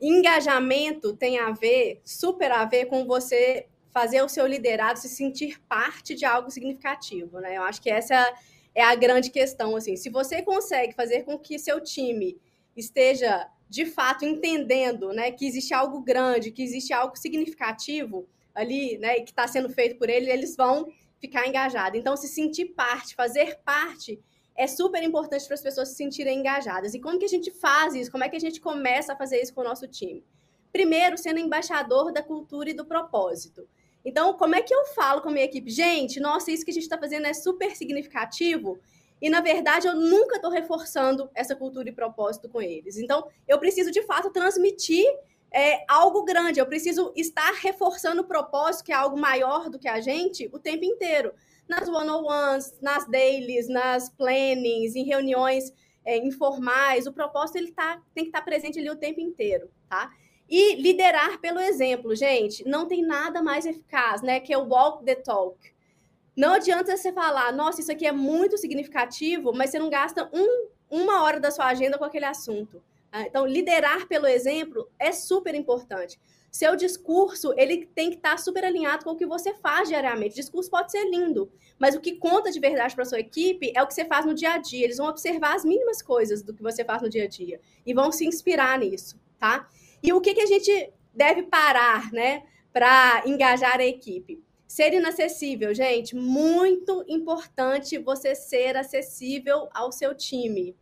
engajamento tem a ver, super a ver com você fazer o seu liderado se sentir parte de algo significativo, né? Eu acho que essa é a grande questão, assim. Se você consegue fazer com que seu time esteja de fato entendendo né, que existe algo grande, que existe algo significativo ali, né, que está sendo feito por ele, eles vão ficar engajados. Então, se sentir parte, fazer parte, é super importante para as pessoas se sentirem engajadas. E como que a gente faz isso? Como é que a gente começa a fazer isso com o nosso time? Primeiro, sendo embaixador da cultura e do propósito. Então, como é que eu falo com a minha equipe? Gente, nossa, isso que a gente está fazendo é super significativo. E, na verdade, eu nunca estou reforçando essa cultura e propósito com eles. Então, eu preciso, de fato, transmitir é, algo grande. Eu preciso estar reforçando o propósito, que é algo maior do que a gente, o tempo inteiro. Nas one-on-ones, nas dailies, nas plannings, em reuniões é, informais, o propósito ele tá, tem que estar tá presente ali o tempo inteiro, tá? E liderar pelo exemplo, gente, não tem nada mais eficaz, né? Que é o walk the talk. Não adianta você falar, nossa, isso aqui é muito significativo, mas você não gasta um, uma hora da sua agenda com aquele assunto. Ah, então, liderar pelo exemplo é super importante. Seu discurso, ele tem que estar super alinhado com o que você faz diariamente. O discurso pode ser lindo, mas o que conta de verdade para sua equipe é o que você faz no dia a dia. Eles vão observar as mínimas coisas do que você faz no dia a dia e vão se inspirar nisso, tá? E o que, que a gente deve parar, né, para engajar a equipe? Ser inacessível, gente, muito importante você ser acessível ao seu time.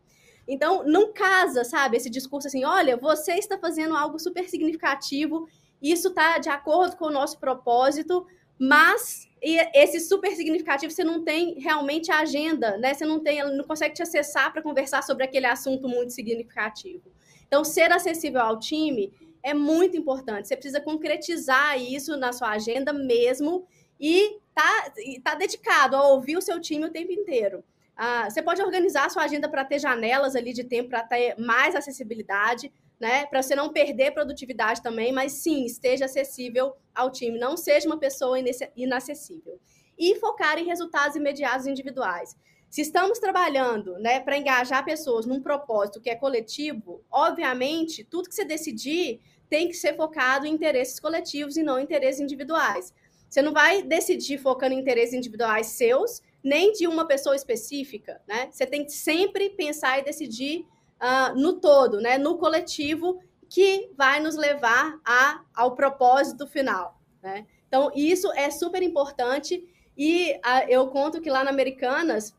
Então, não casa, sabe, esse discurso assim, olha, você está fazendo algo super significativo, isso está de acordo com o nosso propósito, mas esse super significativo você não tem realmente a agenda, né? Você não tem, não consegue te acessar para conversar sobre aquele assunto muito significativo. Então, ser acessível ao time é muito importante. Você precisa concretizar isso na sua agenda mesmo e tá, tá dedicado a ouvir o seu time o tempo inteiro. Ah, você pode organizar a sua agenda para ter janelas ali de tempo para ter mais acessibilidade, né? Para você não perder produtividade também, mas sim, esteja acessível ao time, não seja uma pessoa inacessível. E focar em resultados imediatos individuais. Se estamos trabalhando né, para engajar pessoas num propósito que é coletivo, obviamente, tudo que você decidir tem que ser focado em interesses coletivos e não em interesses individuais. Você não vai decidir focando em interesses individuais seus, nem de uma pessoa específica, né? Você tem que sempre pensar e decidir uh, no todo, né, no coletivo, que vai nos levar a, ao propósito final. Né? Então, isso é super importante e uh, eu conto que lá na Americanas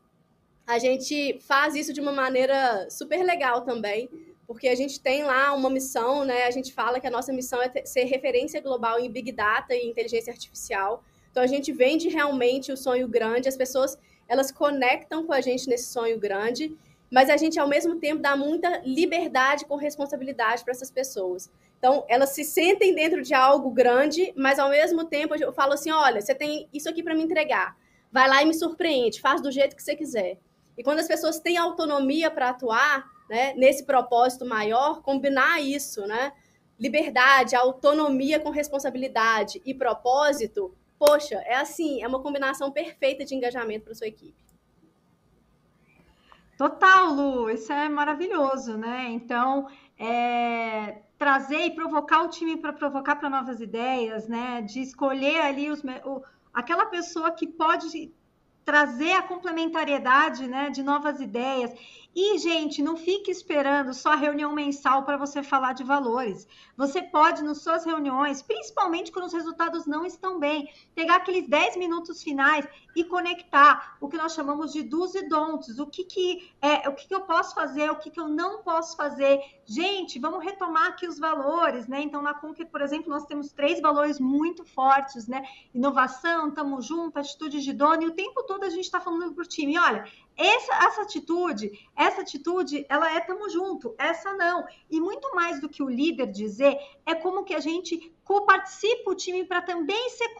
a gente faz isso de uma maneira super legal também, porque a gente tem lá uma missão, né? A gente fala que a nossa missão é ser referência global em Big Data e inteligência artificial. Então a gente vende realmente o sonho grande, as pessoas elas conectam com a gente nesse sonho grande, mas a gente ao mesmo tempo dá muita liberdade com responsabilidade para essas pessoas. Então, elas se sentem dentro de algo grande, mas ao mesmo tempo eu falo assim: olha, você tem isso aqui para me entregar. Vai lá e me surpreende, faz do jeito que você quiser. E quando as pessoas têm autonomia para atuar né, nesse propósito maior, combinar isso, né? Liberdade, autonomia com responsabilidade e propósito, poxa, é assim, é uma combinação perfeita de engajamento para sua equipe. Total, Lu, isso é maravilhoso, né? Então, é, trazer e provocar o time para provocar para novas ideias, né? De escolher ali os, o, aquela pessoa que pode trazer a complementariedade, né? De novas ideias e, gente, não fique esperando só reunião mensal para você falar de valores. Você pode, nas suas reuniões, principalmente quando os resultados não estão bem, pegar aqueles 10 minutos finais e conectar o que nós chamamos de dos e don'ts. O que, que é, o que, que eu posso fazer, o que, que eu não posso fazer. Gente, vamos retomar aqui os valores, né? Então, na Conquer, por exemplo, nós temos três valores muito fortes, né? Inovação, estamos juntos, atitude de dono, e o tempo todo a gente está falando para o time, olha, essa, essa atitude, essa atitude, ela é tamo junto, essa não. E muito mais do que o líder dizer, é como que a gente co-participa o time para também ser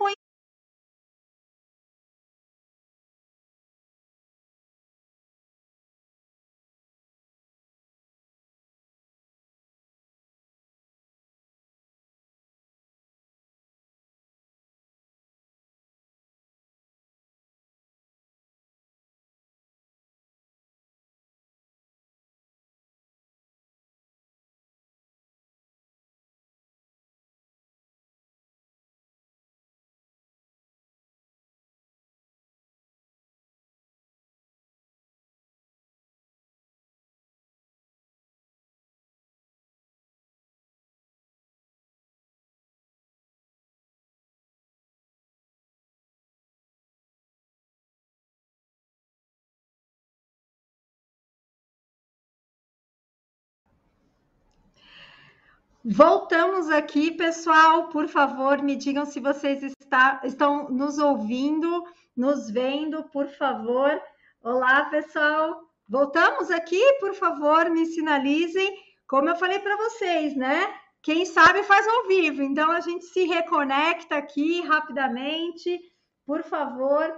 Voltamos aqui, pessoal. Por favor, me digam se vocês está, estão nos ouvindo, nos vendo, por favor. Olá, pessoal. Voltamos aqui, por favor, me sinalizem. Como eu falei para vocês, né? Quem sabe faz ao vivo. Então a gente se reconecta aqui rapidamente. Por favor,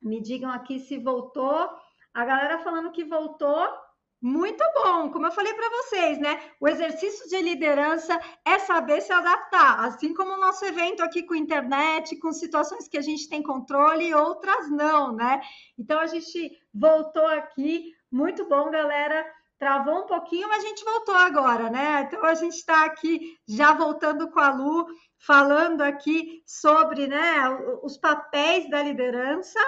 me digam aqui se voltou. A galera falando que voltou. Muito bom, como eu falei para vocês, né? O exercício de liderança é saber se adaptar, assim como o nosso evento aqui com internet, com situações que a gente tem controle e outras não, né? Então a gente voltou aqui, muito bom, galera. Travou um pouquinho, mas a gente voltou agora, né? Então a gente está aqui já voltando com a Lu, falando aqui sobre né, os papéis da liderança.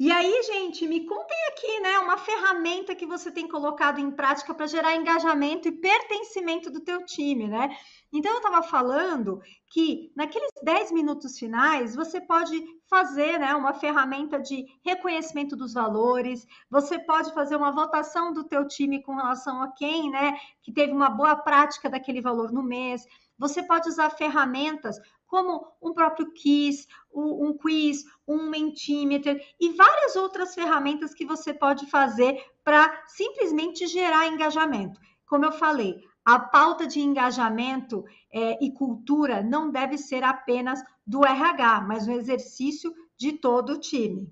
E aí, gente, me contem aqui, né, uma ferramenta que você tem colocado em prática para gerar engajamento e pertencimento do teu time, né? Então, eu estava falando que naqueles 10 minutos finais, você pode fazer né, uma ferramenta de reconhecimento dos valores, você pode fazer uma votação do teu time com relação a quem né, que teve uma boa prática daquele valor no mês, você pode usar ferramentas como um próprio quiz, um quiz, um Mentimeter e várias outras ferramentas que você pode fazer para simplesmente gerar engajamento. Como eu falei, a pauta de engajamento é, e cultura não deve ser apenas do RH, mas um exercício de todo o time.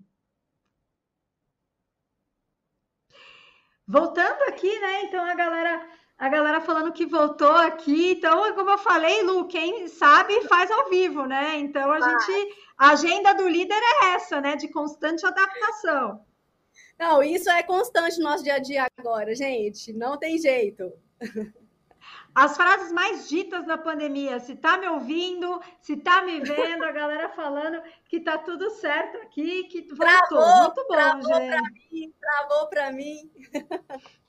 Voltando aqui, né? Então a galera a galera falando que voltou aqui. Então, como eu falei, Lu, quem sabe faz ao vivo, né? Então a gente. A agenda do líder é essa, né? De constante adaptação. Não, isso é constante no nosso dia a dia agora, gente. Não tem jeito. As frases mais ditas na pandemia, se tá me ouvindo, se tá me vendo, a galera falando que tá tudo certo aqui, que voltou. Travou, Muito bom, travou gente. Pra mim, Travou para mim.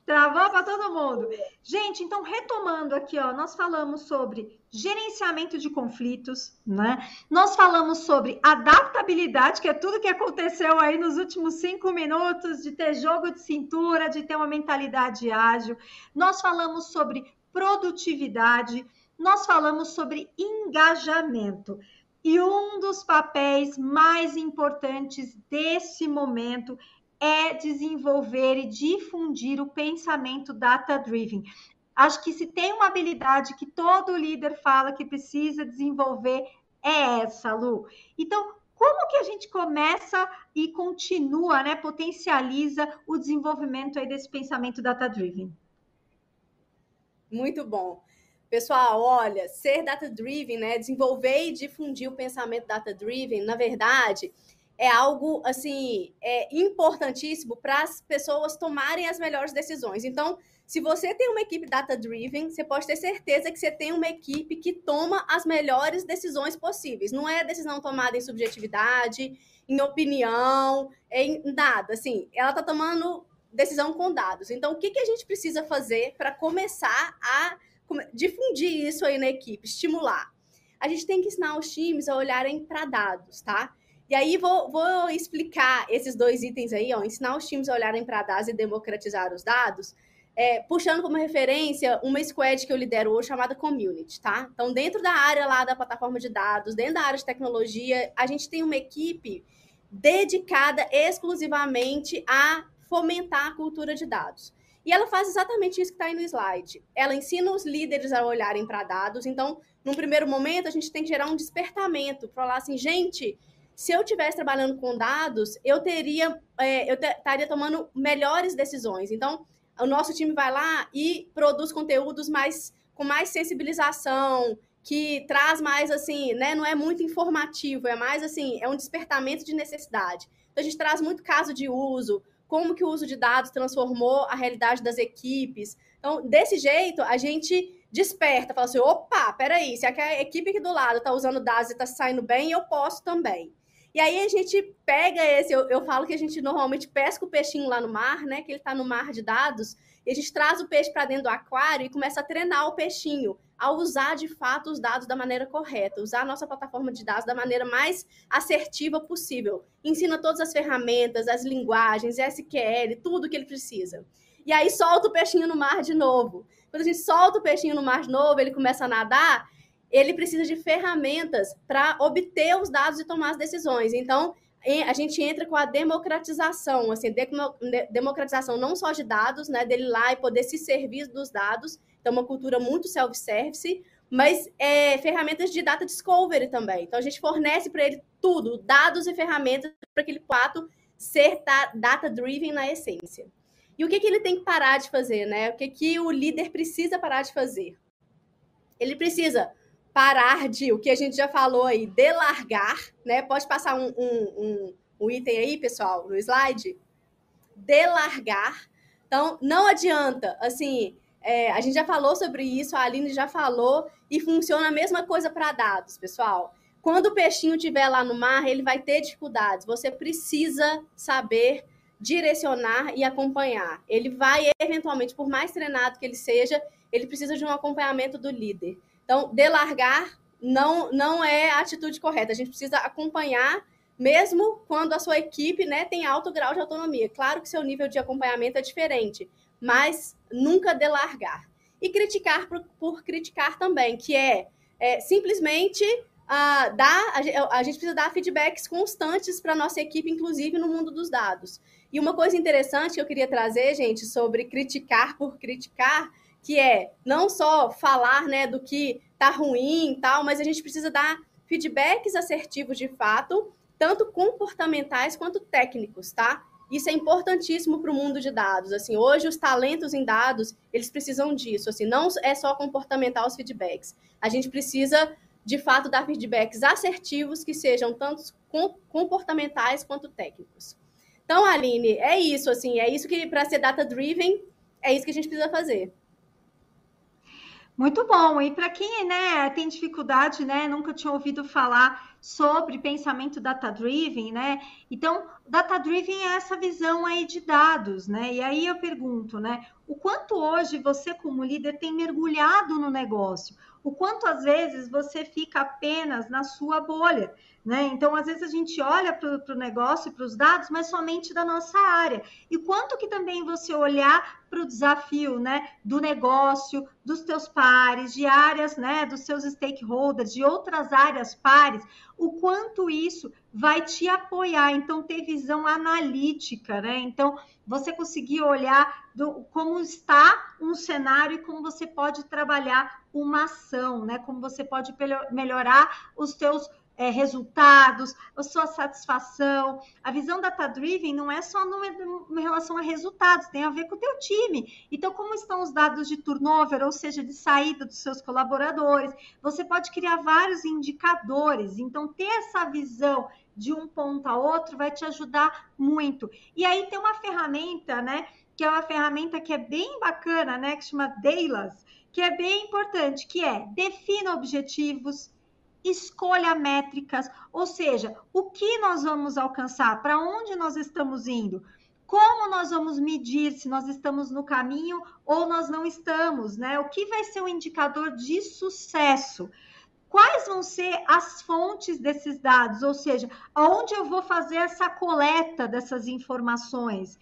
Travou para todo mundo. Gente, então retomando aqui, ó, nós falamos sobre gerenciamento de conflitos, né? Nós falamos sobre adaptabilidade, que é tudo que aconteceu aí nos últimos cinco minutos, de ter jogo de cintura, de ter uma mentalidade ágil. Nós falamos sobre produtividade, nós falamos sobre engajamento. E um dos papéis mais importantes desse momento é desenvolver e difundir o pensamento data-driven. Acho que se tem uma habilidade que todo líder fala que precisa desenvolver, é essa, Lu. Então, como que a gente começa e continua, né, potencializa o desenvolvimento aí desse pensamento data-driven? Muito bom. Pessoal, olha, ser data-driven, né, desenvolver e difundir o pensamento data-driven, na verdade, é algo assim é importantíssimo para as pessoas tomarem as melhores decisões. Então, se você tem uma equipe data driven, você pode ter certeza que você tem uma equipe que toma as melhores decisões possíveis. Não é decisão tomada em subjetividade, em opinião, em nada. Assim, ela está tomando decisão com dados. Então, o que, que a gente precisa fazer para começar a difundir isso aí na equipe, estimular? A gente tem que ensinar os times a olharem para dados, tá? E aí vou, vou explicar esses dois itens aí, ó, ensinar os times a olharem para dados e democratizar os dados, é, puxando como referência uma squad que eu lidero hoje chamada Community, tá? Então, dentro da área lá da plataforma de dados, dentro da área de tecnologia, a gente tem uma equipe dedicada exclusivamente a fomentar a cultura de dados. E ela faz exatamente isso que está aí no slide. Ela ensina os líderes a olharem para dados. Então, num primeiro momento, a gente tem que gerar um despertamento para falar assim, gente, se eu estivesse trabalhando com dados, eu teria, é, eu estaria tomando melhores decisões. Então, o nosso time vai lá e produz conteúdos mais com mais sensibilização, que traz mais assim, né? Não é muito informativo, é mais assim, é um despertamento de necessidade. Então, a gente traz muito caso de uso, como que o uso de dados transformou a realidade das equipes. Então, desse jeito, a gente desperta, fala assim: opa, peraí, se a equipe aqui do lado está usando dados e está saindo bem, eu posso também. E aí a gente pega esse, eu, eu falo que a gente normalmente pesca o peixinho lá no mar, né? Que ele está no mar de dados, e a gente traz o peixe para dentro do aquário e começa a treinar o peixinho a usar de fato os dados da maneira correta, usar a nossa plataforma de dados da maneira mais assertiva possível. Ensina todas as ferramentas, as linguagens, SQL, tudo que ele precisa. E aí solta o peixinho no mar de novo. Quando a gente solta o peixinho no mar de novo, ele começa a nadar, ele precisa de ferramentas para obter os dados e tomar as decisões. Então, a gente entra com a democratização, assim, democratização não só de dados, né, dele lá e poder se servir dos dados, então uma cultura muito self-service, mas é, ferramentas de data discovery também. Então a gente fornece para ele tudo, dados e ferramentas para aquele pato ser data-driven na essência. E o que, que ele tem que parar de fazer, né? O que, que o líder precisa parar de fazer? Ele precisa parar de, o que a gente já falou aí, delargar, né? Pode passar um, um, um, um item aí, pessoal, no slide? Delargar. Então, não adianta, assim, é, a gente já falou sobre isso, a Aline já falou, e funciona a mesma coisa para dados, pessoal. Quando o peixinho estiver lá no mar, ele vai ter dificuldades. Você precisa saber direcionar e acompanhar. Ele vai, eventualmente, por mais treinado que ele seja, ele precisa de um acompanhamento do líder. Então, delargar não, não é a atitude correta. A gente precisa acompanhar, mesmo quando a sua equipe né, tem alto grau de autonomia. Claro que seu nível de acompanhamento é diferente, mas nunca delargar. E criticar por, por criticar também, que é, é simplesmente uh, dar, a, a, gente precisa dar feedbacks constantes para a nossa equipe, inclusive no mundo dos dados. E uma coisa interessante que eu queria trazer, gente, sobre criticar por criticar, que é não só falar né, do que tá ruim e tal, mas a gente precisa dar feedbacks assertivos de fato, tanto comportamentais quanto técnicos, tá? Isso é importantíssimo para o mundo de dados. Assim, hoje os talentos em dados eles precisam disso. Assim, não é só comportamental os feedbacks. A gente precisa de fato dar feedbacks assertivos que sejam tanto comportamentais quanto técnicos. Então, Aline, é isso. Assim, é isso que para ser data driven é isso que a gente precisa fazer. Muito bom. E para quem né, tem dificuldade, né, nunca tinha ouvido falar sobre pensamento data-driven, né? Então, data driven é essa visão aí de dados, né? E aí eu pergunto, né? O quanto hoje você como líder tem mergulhado no negócio? O quanto às vezes você fica apenas na sua bolha? Né? Então, às vezes a gente olha para o negócio, para os dados, mas somente da nossa área. E quanto que também você olhar para o desafio né, do negócio, dos teus pares, de áreas, né, dos seus stakeholders, de outras áreas pares, o quanto isso vai te apoiar. Então, ter visão analítica, né? Então, você conseguir olhar do, como está um cenário e como você pode trabalhar uma ação, né? Como você pode melhorar os teus é, resultados, a sua satisfação. A visão data-driven não é só em relação a resultados, tem a ver com o teu time. Então, como estão os dados de turnover, ou seja, de saída dos seus colaboradores? Você pode criar vários indicadores. Então, ter essa visão de um ponto a outro vai te ajudar muito. E aí tem uma ferramenta, né? Que é uma ferramenta que é bem bacana, né? Que chama Daylas, que é bem importante, que é defina objetivos, escolha métricas, ou seja, o que nós vamos alcançar, para onde nós estamos indo, como nós vamos medir se nós estamos no caminho ou nós não estamos, né? O que vai ser o indicador de sucesso? Quais vão ser as fontes desses dados? Ou seja, aonde eu vou fazer essa coleta dessas informações?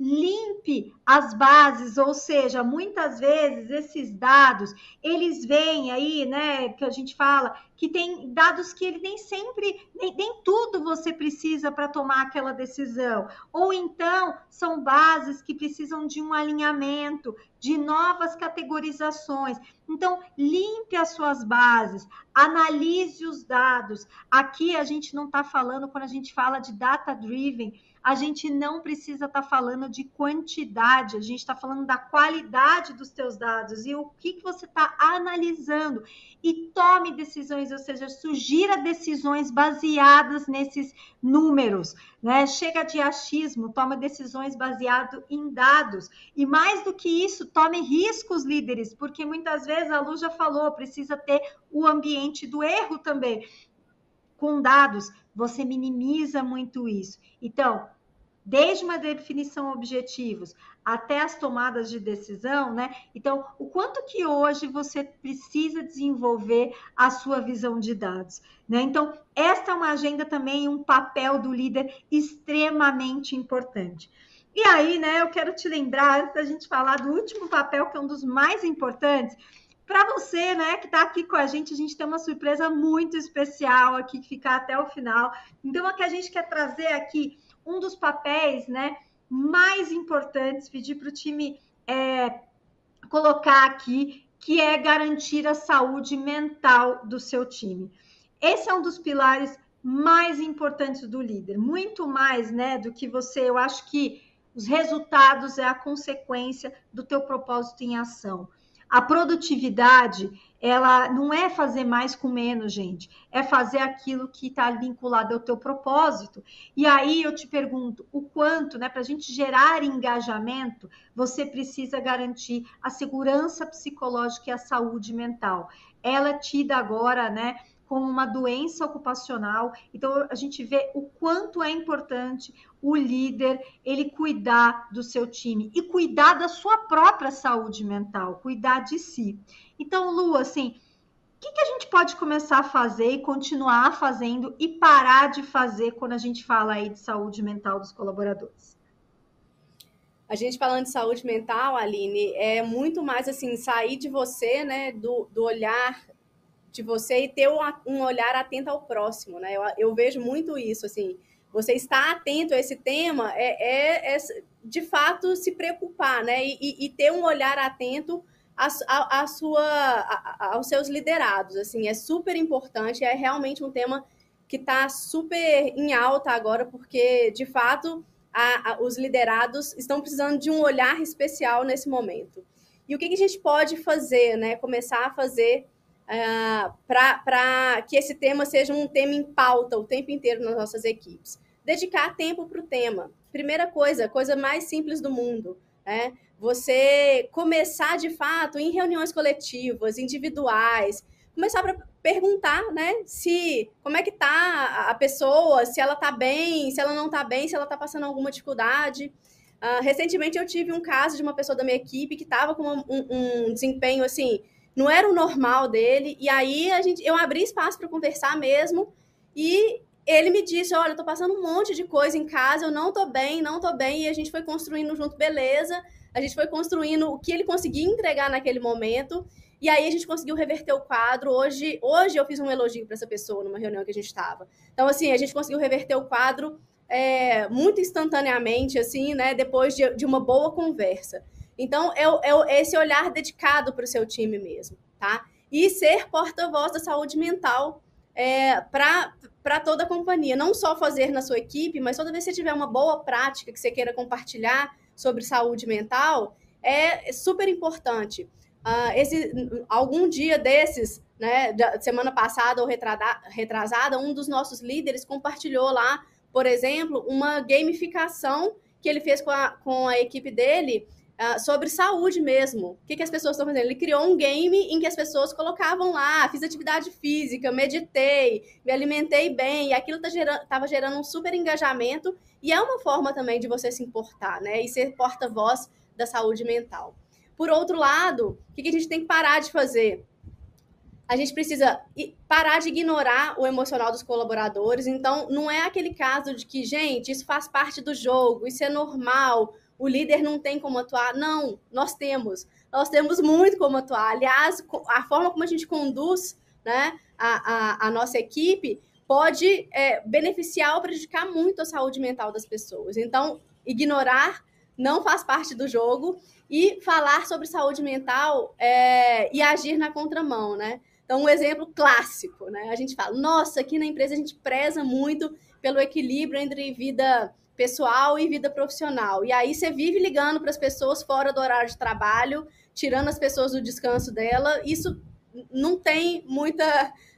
Limpe as bases, ou seja, muitas vezes esses dados, eles vêm aí, né, que a gente fala, que tem dados que ele nem sempre, nem, nem tudo você precisa para tomar aquela decisão, ou então são bases que precisam de um alinhamento, de novas categorizações. Então, limpe as suas bases, analise os dados. Aqui a gente não está falando, quando a gente fala de data driven, a gente não precisa estar tá falando de quantidade, a gente está falando da qualidade dos teus dados e o que, que você está analisando. E tome decisões, ou seja, sugira decisões baseadas nesses números, né? Chega de achismo, toma decisões baseado em dados. E mais do que isso, tome riscos, líderes, porque muitas vezes a Lu já falou, precisa ter o ambiente do erro também com dados, você minimiza muito isso. Então, desde uma definição objetivos até as tomadas de decisão, né? Então, o quanto que hoje você precisa desenvolver a sua visão de dados, né? Então, esta é uma agenda também, um papel do líder extremamente importante. E aí, né, eu quero te lembrar, antes da gente falar do último papel, que é um dos mais importantes, para você, né, que está aqui com a gente, a gente tem uma surpresa muito especial aqui, que fica até o final. Então, o que a gente quer trazer aqui, um dos papéis, né, mais importantes, pedir para o time é, colocar aqui, que é garantir a saúde mental do seu time. Esse é um dos pilares mais importantes do líder, muito mais, né, do que você, eu acho que os resultados é a consequência do teu propósito em ação. A produtividade, ela não é fazer mais com menos, gente. É fazer aquilo que está vinculado ao teu propósito. E aí eu te pergunto, o quanto, né, para a gente gerar engajamento, você precisa garantir a segurança psicológica e a saúde mental. Ela é tida agora, né, como uma doença ocupacional. Então a gente vê o quanto é importante o líder ele cuidar do seu time e cuidar da sua própria saúde mental, cuidar de si. Então, Lu, assim, o que, que a gente pode começar a fazer e continuar fazendo e parar de fazer quando a gente fala aí de saúde mental dos colaboradores? A gente falando de saúde mental, Aline, é muito mais assim, sair de você, né, do, do olhar de você e ter um olhar atento ao próximo, né? Eu, eu vejo muito isso, assim, você estar atento a esse tema é, é, é de fato se preocupar, né? E, e, ter um olhar atento a, a, a sua, a, aos seus liderados, assim, é super importante, é realmente um tema que está super em alta agora, porque de fato os liderados estão precisando de um olhar especial nesse momento. E o que, que a gente pode fazer, né? Começar a fazer uh, para que esse tema seja um tema em pauta o tempo inteiro nas nossas equipes. Dedicar tempo para o tema. Primeira coisa, coisa mais simples do mundo. Né? Você começar de fato em reuniões coletivas, individuais, começar perguntar, né, se como é que tá a pessoa, se ela tá bem, se ela não tá bem, se ela tá passando alguma dificuldade. Uh, recentemente eu tive um caso de uma pessoa da minha equipe que estava com um, um, desempenho assim, não era o normal dele, e aí a gente, eu abri espaço para conversar mesmo, e ele me disse: Olha, eu tô passando um monte de coisa em casa, eu não tô bem, não tô bem, e a gente foi construindo junto, beleza. A gente foi construindo o que ele conseguia entregar naquele momento. E aí a gente conseguiu reverter o quadro. Hoje, hoje eu fiz um elogio para essa pessoa numa reunião que a gente estava. Então, assim, a gente conseguiu reverter o quadro é, muito instantaneamente, assim, né? Depois de, de uma boa conversa. Então, é, é esse olhar dedicado para o seu time mesmo, tá? E ser porta-voz da saúde mental é, para toda a companhia. Não só fazer na sua equipe, mas toda vez que você tiver uma boa prática que você queira compartilhar sobre saúde mental, é super importante. Uh, esse, algum dia desses, né, semana passada ou retrasada, um dos nossos líderes compartilhou lá, por exemplo, uma gamificação que ele fez com a, com a equipe dele uh, sobre saúde mesmo. O que, que as pessoas estão fazendo? Ele criou um game em que as pessoas colocavam lá, fiz atividade física, meditei, me alimentei bem, e aquilo estava tá gerando, gerando um super engajamento, e é uma forma também de você se importar, né, e ser porta-voz da saúde mental. Por outro lado, o que a gente tem que parar de fazer? A gente precisa parar de ignorar o emocional dos colaboradores. Então, não é aquele caso de que, gente, isso faz parte do jogo, isso é normal, o líder não tem como atuar. Não, nós temos. Nós temos muito como atuar. Aliás, a forma como a gente conduz né, a, a, a nossa equipe pode é, beneficiar ou prejudicar muito a saúde mental das pessoas. Então, ignorar não faz parte do jogo e falar sobre saúde mental é, e agir na contramão, né? Então, um exemplo clássico, né? A gente fala, nossa, aqui na empresa a gente preza muito pelo equilíbrio entre vida pessoal e vida profissional. E aí você vive ligando para as pessoas fora do horário de trabalho, tirando as pessoas do descanso dela. Isso não tem muita,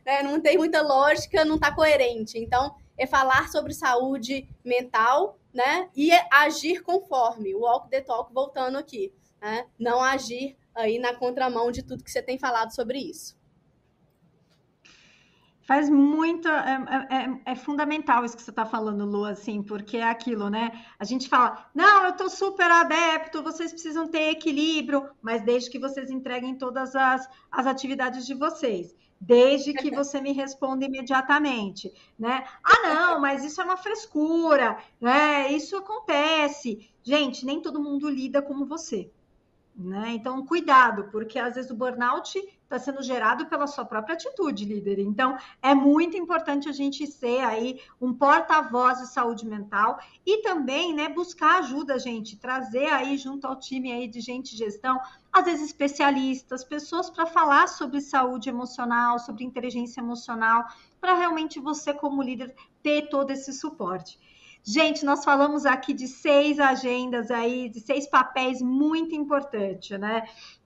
né, não tem muita lógica, não está coerente. Então, é falar sobre saúde mental, né? E é agir conforme. O walk the talk voltando aqui né? não agir aí na contramão de tudo que você tem falado sobre isso. Faz muito, é, é, é, é fundamental isso que você está falando, Lu, assim, porque é aquilo, né? A gente fala, não, eu estou super adepto, vocês precisam ter equilíbrio, mas desde que vocês entreguem todas as, as atividades de vocês desde que você me responda imediatamente, né? Ah, não, mas isso é uma frescura, né? Isso acontece. Gente, nem todo mundo lida como você. Né? Então, cuidado, porque às vezes o burnout está sendo gerado pela sua própria atitude, líder. Então, é muito importante a gente ser aí um porta-voz de saúde mental e também, né, buscar ajuda, gente, trazer aí junto ao time aí de gente de gestão, às vezes especialistas, pessoas para falar sobre saúde emocional, sobre inteligência emocional, para realmente você como líder ter todo esse suporte. Gente, nós falamos aqui de seis agendas aí, de seis papéis muito importantes, né?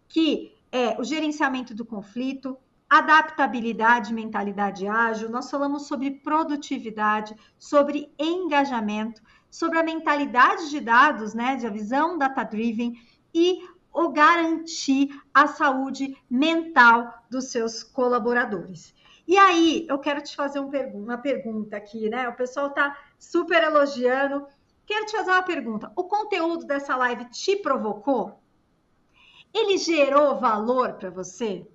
Que é o gerenciamento do conflito, adaptabilidade, mentalidade ágil, nós falamos sobre produtividade, sobre engajamento, sobre a mentalidade de dados, né, de a visão data-driven e o garantir a saúde mental dos seus colaboradores. E aí, eu quero te fazer um pergun uma pergunta aqui, né? O pessoal está super elogiando. Quero te fazer uma pergunta. O conteúdo dessa live te provocou? Ele gerou valor para você?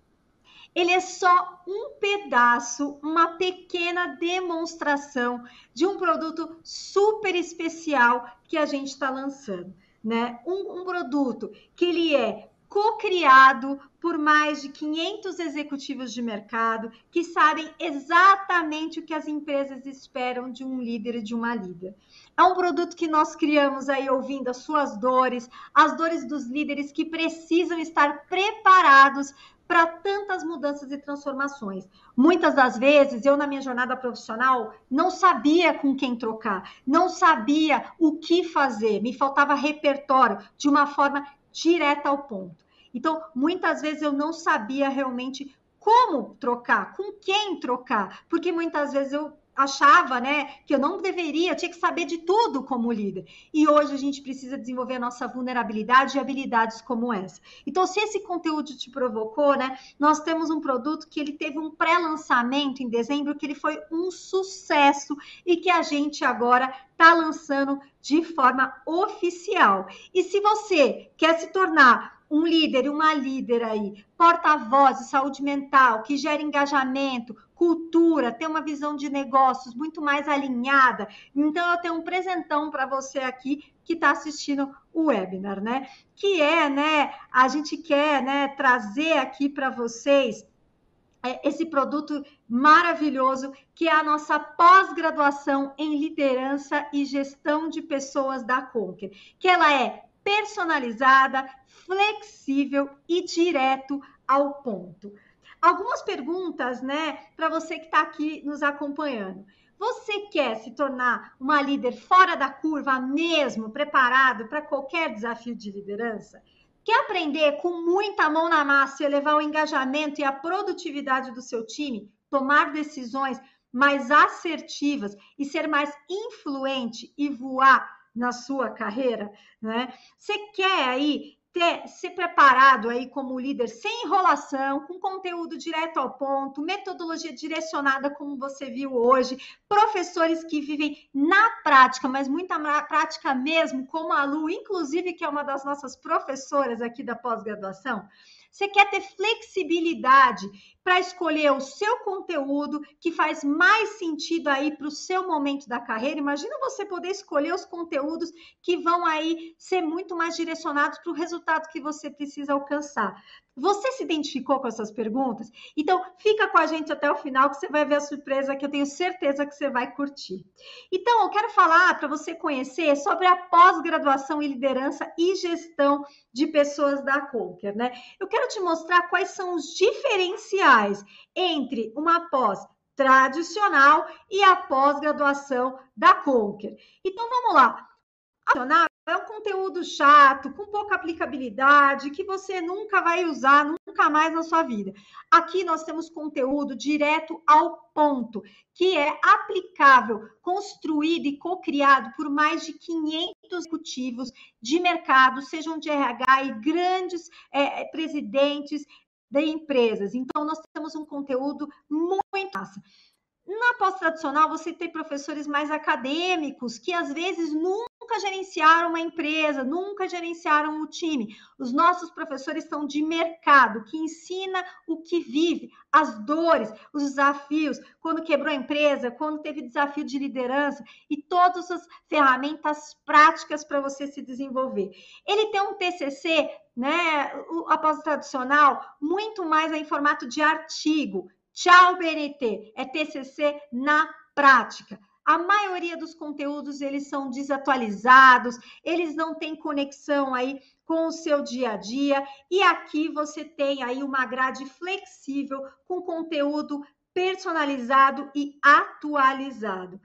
Ele é só um pedaço, uma pequena demonstração de um produto super especial que a gente está lançando, né? Um, um produto que ele é co-criado por mais de 500 executivos de mercado que sabem exatamente o que as empresas esperam de um líder e de uma líder. É um produto que nós criamos aí ouvindo as suas dores, as dores dos líderes que precisam estar preparados para tantas mudanças e transformações. Muitas das vezes, eu, na minha jornada profissional, não sabia com quem trocar, não sabia o que fazer, me faltava repertório de uma forma direta ao ponto. Então, muitas vezes eu não sabia realmente como trocar, com quem trocar, porque muitas vezes eu achava, né, que eu não deveria, eu tinha que saber de tudo como líder. E hoje a gente precisa desenvolver a nossa vulnerabilidade e habilidades como essa. Então, se esse conteúdo te provocou, né, nós temos um produto que ele teve um pré-lançamento em dezembro que ele foi um sucesso e que a gente agora está lançando de forma oficial. E se você quer se tornar um líder uma líder aí, porta-voz de saúde mental, que gera engajamento, cultura, ter uma visão de negócios muito mais alinhada. Então, eu tenho um presentão para você aqui que está assistindo o webinar, né? Que é, né? A gente quer, né, trazer aqui para vocês é, esse produto maravilhoso que é a nossa pós-graduação em liderança e gestão de pessoas da Conquer, que ela é personalizada, flexível e direto ao ponto. Algumas perguntas, né, para você que está aqui nos acompanhando. Você quer se tornar uma líder fora da curva mesmo, preparado para qualquer desafio de liderança? Quer aprender com muita mão na massa e elevar o engajamento e a produtividade do seu time? Tomar decisões mais assertivas e ser mais influente e voar na sua carreira, né? Você quer aí ter, ser preparado aí como líder sem enrolação, com conteúdo direto ao ponto, metodologia direcionada como você viu hoje, professores que vivem na prática, mas muita prática mesmo, como a Lu, inclusive que é uma das nossas professoras aqui da pós-graduação. Você quer ter flexibilidade para escolher o seu conteúdo que faz mais sentido aí para o seu momento da carreira. Imagina você poder escolher os conteúdos que vão aí ser muito mais direcionados para o resultado que você precisa alcançar. Você se identificou com essas perguntas? Então, fica com a gente até o final que você vai ver a surpresa que eu tenho certeza que você vai curtir. Então, eu quero falar para você conhecer sobre a pós-graduação em liderança e gestão de pessoas da Conquer, né? Eu quero te mostrar quais são os diferenciais entre uma pós tradicional e a pós-graduação da Conquer. Então, vamos lá. É um conteúdo chato, com pouca aplicabilidade, que você nunca vai usar, nunca mais na sua vida. Aqui nós temos conteúdo direto ao ponto, que é aplicável, construído e co-criado por mais de 500 executivos de mercado, sejam de RH e grandes é, presidentes de empresas. Então, nós temos um conteúdo muito massa. Na pós-tradicional, você tem professores mais acadêmicos que às vezes nunca gerenciaram uma empresa, nunca gerenciaram o time. Os nossos professores são de mercado, que ensina o que vive, as dores, os desafios, quando quebrou a empresa, quando teve desafio de liderança e todas as ferramentas práticas para você se desenvolver. Ele tem um TCC, né, a pós-tradicional, muito mais em formato de artigo, Tchau, BNT. É TCC na prática. A maioria dos conteúdos eles são desatualizados, eles não têm conexão aí com o seu dia a dia. E aqui você tem aí uma grade flexível com conteúdo personalizado e atualizado.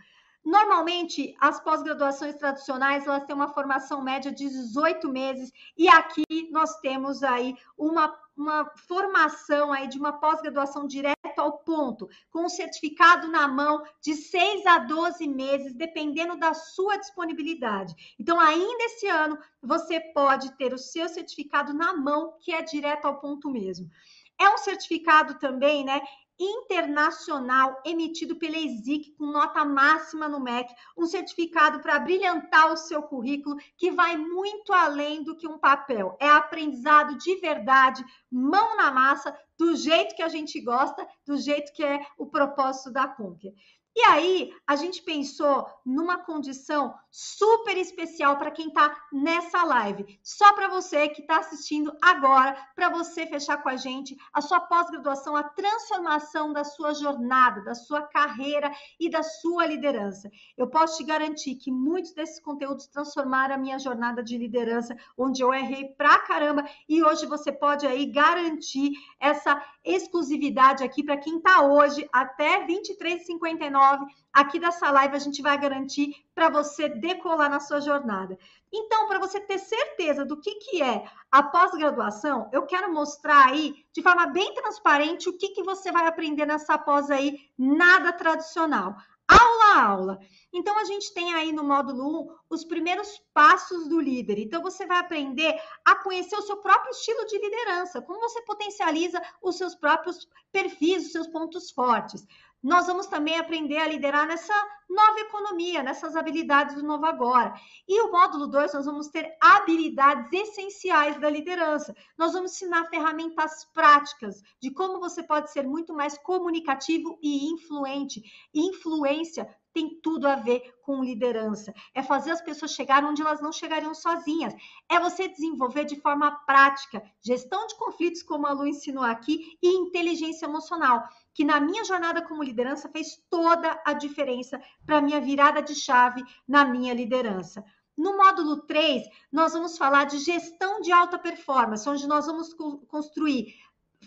Normalmente, as pós-graduações tradicionais, elas têm uma formação média de 18 meses, e aqui nós temos aí uma, uma formação aí de uma pós-graduação direto ao ponto, com um certificado na mão de 6 a 12 meses, dependendo da sua disponibilidade. Então, ainda esse ano, você pode ter o seu certificado na mão, que é direto ao ponto mesmo. É um certificado também, né? Internacional emitido pela ESIC com nota máxima no MEC, um certificado para brilhantar o seu currículo que vai muito além do que um papel. É aprendizado de verdade, mão na massa, do jeito que a gente gosta, do jeito que é o propósito da Conquer. E aí, a gente pensou numa condição super especial para quem está nessa live. Só para você que está assistindo agora, para você fechar com a gente a sua pós-graduação, a transformação da sua jornada, da sua carreira e da sua liderança. Eu posso te garantir que muitos desses conteúdos transformaram a minha jornada de liderança, onde eu errei pra caramba, e hoje você pode aí garantir essa exclusividade aqui para quem está hoje até 23h59 aqui dessa live a gente vai garantir para você decolar na sua jornada. Então, para você ter certeza do que, que é a pós-graduação, eu quero mostrar aí de forma bem transparente o que, que você vai aprender nessa pós aí, nada tradicional. aula a aula. Então, a gente tem aí no módulo 1 os primeiros passos do líder. Então, você vai aprender a conhecer o seu próprio estilo de liderança, como você potencializa os seus próprios perfis, os seus pontos fortes nós vamos também aprender a liderar nessa nova economia, nessas habilidades do novo agora. E o módulo 2, nós vamos ter habilidades essenciais da liderança. Nós vamos ensinar ferramentas práticas de como você pode ser muito mais comunicativo e influente. Influência tem tudo a ver com liderança. É fazer as pessoas chegar onde elas não chegariam sozinhas. É você desenvolver de forma prática gestão de conflitos, como a Lu ensinou aqui, e inteligência emocional, que na minha jornada como liderança fez toda a diferença para a minha virada de chave na minha liderança. No módulo 3, nós vamos falar de gestão de alta performance, onde nós vamos construir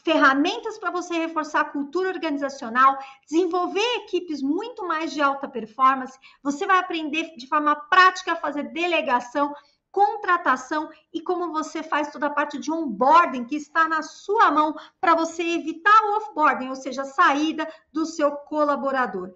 ferramentas para você reforçar a cultura organizacional, desenvolver equipes muito mais de alta performance. Você vai aprender de forma prática a fazer delegação, contratação e como você faz toda a parte de onboarding que está na sua mão para você evitar o offboarding, ou seja, a saída do seu colaborador.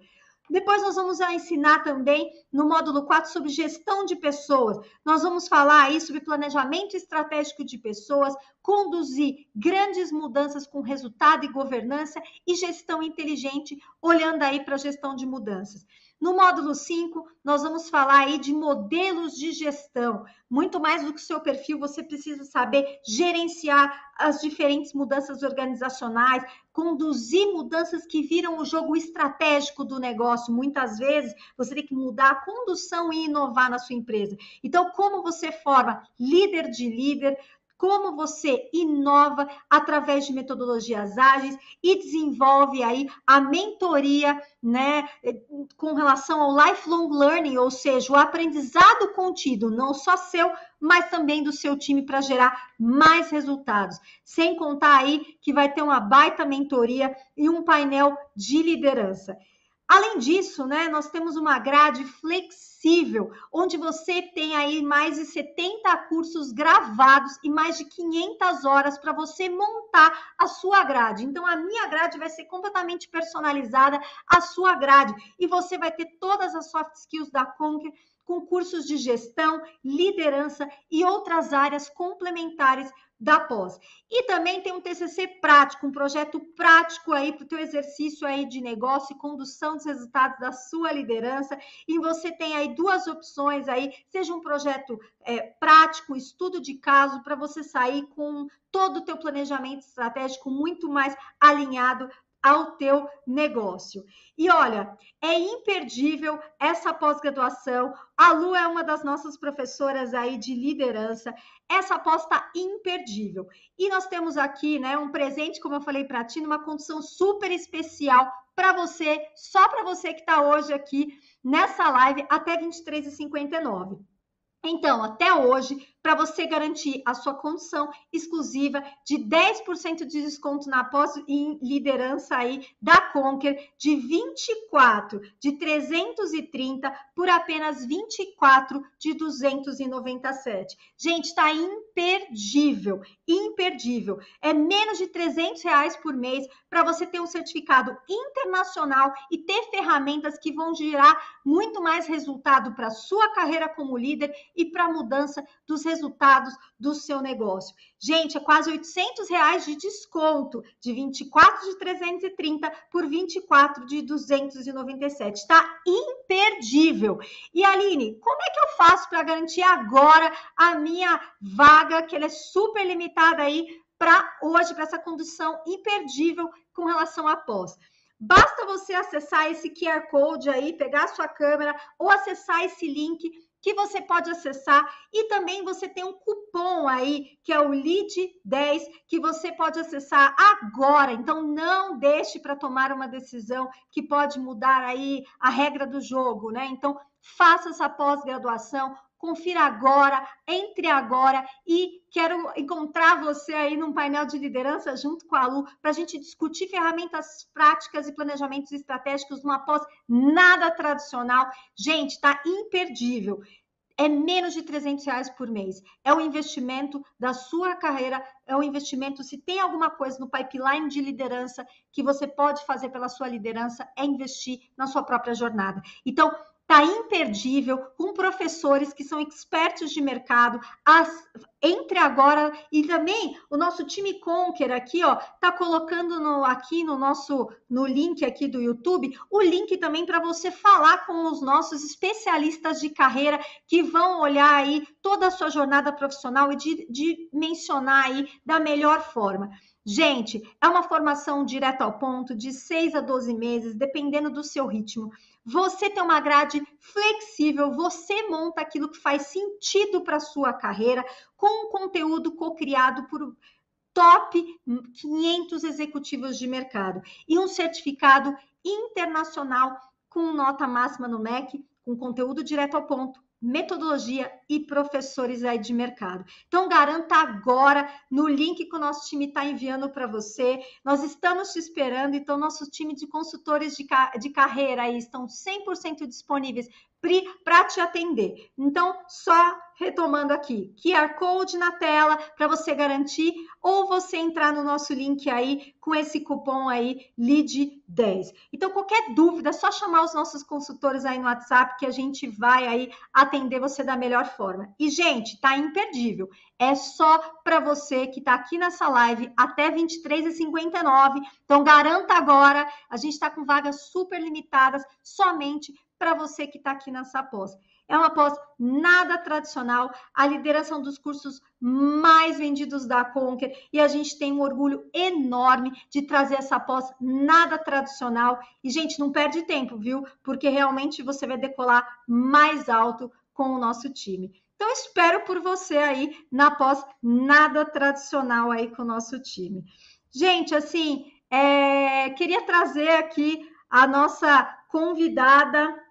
Depois nós vamos ensinar também no módulo 4 sobre gestão de pessoas. Nós vamos falar aí sobre planejamento estratégico de pessoas, conduzir grandes mudanças com resultado e governança e gestão inteligente, olhando aí para a gestão de mudanças. No módulo 5, nós vamos falar aí de modelos de gestão. Muito mais do que o seu perfil, você precisa saber gerenciar as diferentes mudanças organizacionais, conduzir mudanças que viram o jogo estratégico do negócio. Muitas vezes, você tem que mudar a condução e inovar na sua empresa. Então, como você forma líder de líder, como você inova através de metodologias ágeis e desenvolve aí a mentoria, né, com relação ao lifelong learning, ou seja, o aprendizado contínuo, não só seu, mas também do seu time para gerar mais resultados. Sem contar aí que vai ter uma baita mentoria e um painel de liderança. Além disso, né, nós temos uma grade flexível, onde você tem aí mais de 70 cursos gravados e mais de 500 horas para você montar a sua grade. Então, a minha grade vai ser completamente personalizada à sua grade e você vai ter todas as soft skills da Conquer com cursos de gestão, liderança e outras áreas complementares da pós. E também tem um TCC prático, um projeto prático aí para o teu exercício aí de negócio e condução dos resultados da sua liderança. E você tem aí duas opções aí, seja um projeto é, prático, estudo de caso, para você sair com todo o teu planejamento estratégico muito mais alinhado ao teu negócio. E olha, é imperdível essa pós-graduação. A Lu é uma das nossas professoras aí de liderança. Essa pós está imperdível. E nós temos aqui, né, um presente, como eu falei para ti, numa condição super especial para você, só para você que está hoje aqui nessa live até 23h59. Então, até hoje, para você garantir a sua condição exclusiva de 10% de desconto na pós em liderança aí da Conquer de 24 de 330 por apenas 24 de 297. Gente, está imperdível, imperdível. É menos de 300 reais por mês para você ter um certificado internacional e ter ferramentas que vão gerar muito mais resultado para sua carreira como líder e para a mudança dos resultados do seu negócio. Gente, é quase 800 reais de desconto, de 24 de 330 por 24 de 297. Está imperdível. E Aline, como é que eu faço para garantir agora a minha vaga, que ela é super limitada aí para hoje, para essa condição imperdível com relação à pós? Basta você acessar esse QR Code aí, pegar a sua câmera ou acessar esse link que você pode acessar e também você tem um cupom aí que é o LEAD10 que você pode acessar agora. Então não deixe para tomar uma decisão que pode mudar aí a regra do jogo, né? Então faça essa pós-graduação, confira agora, entre agora e quero encontrar você aí num painel de liderança junto com a Lu para a gente discutir ferramentas práticas e planejamentos estratégicos numa pós nada tradicional. Gente, tá imperdível. é menos de 300 reais por mês. É o investimento da sua carreira, é o investimento. Se tem alguma coisa no pipeline de liderança que você pode fazer pela sua liderança, é investir na sua própria jornada. Então, tá imperdível, com professores que são expertos de mercado. As, entre agora e também o nosso time Conquer aqui, ó, tá colocando no, aqui no nosso no link aqui do YouTube o link também para você falar com os nossos especialistas de carreira que vão olhar aí toda a sua jornada profissional e de, de mencionar aí da melhor forma. Gente, é uma formação direto ao ponto, de 6 a 12 meses, dependendo do seu ritmo. Você tem uma grade flexível, você monta aquilo que faz sentido para sua carreira, com um conteúdo co-criado por top 500 executivos de mercado e um certificado internacional com nota máxima no MEC, com conteúdo direto ao ponto, metodologia e professores aí de mercado. Então, garanta agora no link que o nosso time está enviando para você. Nós estamos te esperando, então, nosso time de consultores de, de carreira aí estão 100% disponíveis para te atender. Então, só retomando aqui, QR Code na tela para você garantir, ou você entrar no nosso link aí com esse cupom aí, LEAD10. Então, qualquer dúvida, é só chamar os nossos consultores aí no WhatsApp que a gente vai aí atender você da melhor forma. E, gente, tá imperdível. É só para você que está aqui nessa live até 23h59. Então, garanta agora. A gente está com vagas super limitadas, somente para você que está aqui nessa pós. É uma pós nada tradicional, a lideração dos cursos mais vendidos da Conquer e a gente tem um orgulho enorme de trazer essa pós nada tradicional. E, gente, não perde tempo, viu? Porque realmente você vai decolar mais alto com o nosso time. Então, espero por você aí na pós nada tradicional aí com o nosso time. Gente, assim, é... queria trazer aqui a nossa convidada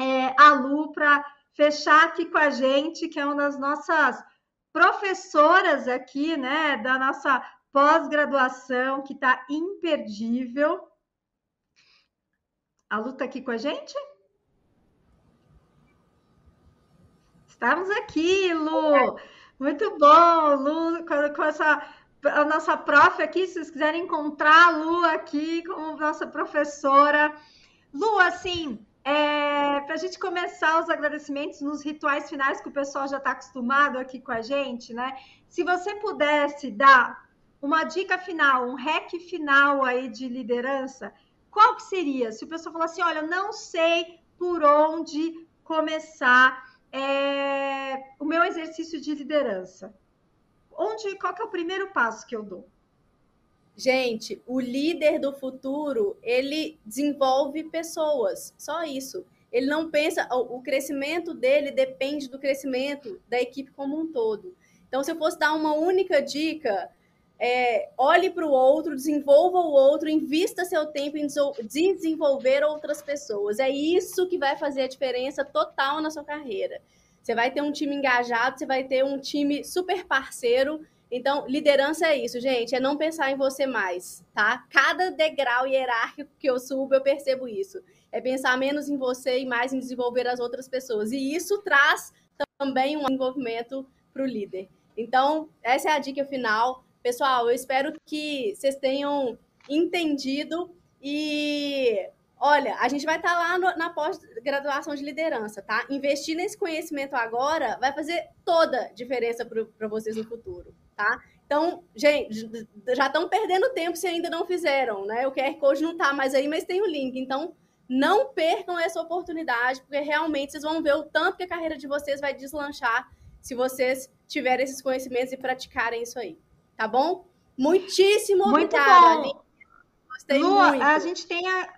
é, a Lu para fechar aqui com a gente, que é uma das nossas professoras aqui, né, da nossa pós-graduação, que está imperdível. A Lu está aqui com a gente? Estamos aqui, Lu. Muito bom, Lu, com, essa a nossa prof aqui, se vocês quiserem encontrar a Lu aqui como nossa professora. Lu, assim, é, para a gente começar os agradecimentos nos rituais finais que o pessoal já está acostumado aqui com a gente, né? Se você pudesse dar uma dica final, um hack final aí de liderança, qual que seria? Se o pessoal falar assim, olha, não sei por onde começar é, o meu exercício de liderança. Onde, qual que é o primeiro passo que eu dou? Gente, o líder do futuro, ele desenvolve pessoas, só isso. Ele não pensa, o crescimento dele depende do crescimento da equipe como um todo. Então, se eu fosse dar uma única dica, é, olhe para o outro, desenvolva o outro, invista seu tempo em desenvolver outras pessoas. É isso que vai fazer a diferença total na sua carreira. Você vai ter um time engajado, você vai ter um time super parceiro então, liderança é isso, gente, é não pensar em você mais, tá? Cada degrau hierárquico que eu subo, eu percebo isso. É pensar menos em você e mais em desenvolver as outras pessoas. E isso traz também um desenvolvimento para o líder. Então, essa é a dica final. Pessoal, eu espero que vocês tenham entendido e olha, a gente vai estar tá lá no, na pós-graduação de liderança, tá? Investir nesse conhecimento agora vai fazer toda a diferença para vocês no futuro tá? Então, gente, já estão perdendo tempo se ainda não fizeram, né? O QR Code não está mais aí, mas tem o link. Então, não percam essa oportunidade, porque realmente vocês vão ver o tanto que a carreira de vocês vai deslanchar se vocês tiverem esses conhecimentos e praticarem isso aí. Tá bom? Muitíssimo muito obrigada, bom. Aline. Gostei Lu, muito. A gente tem a,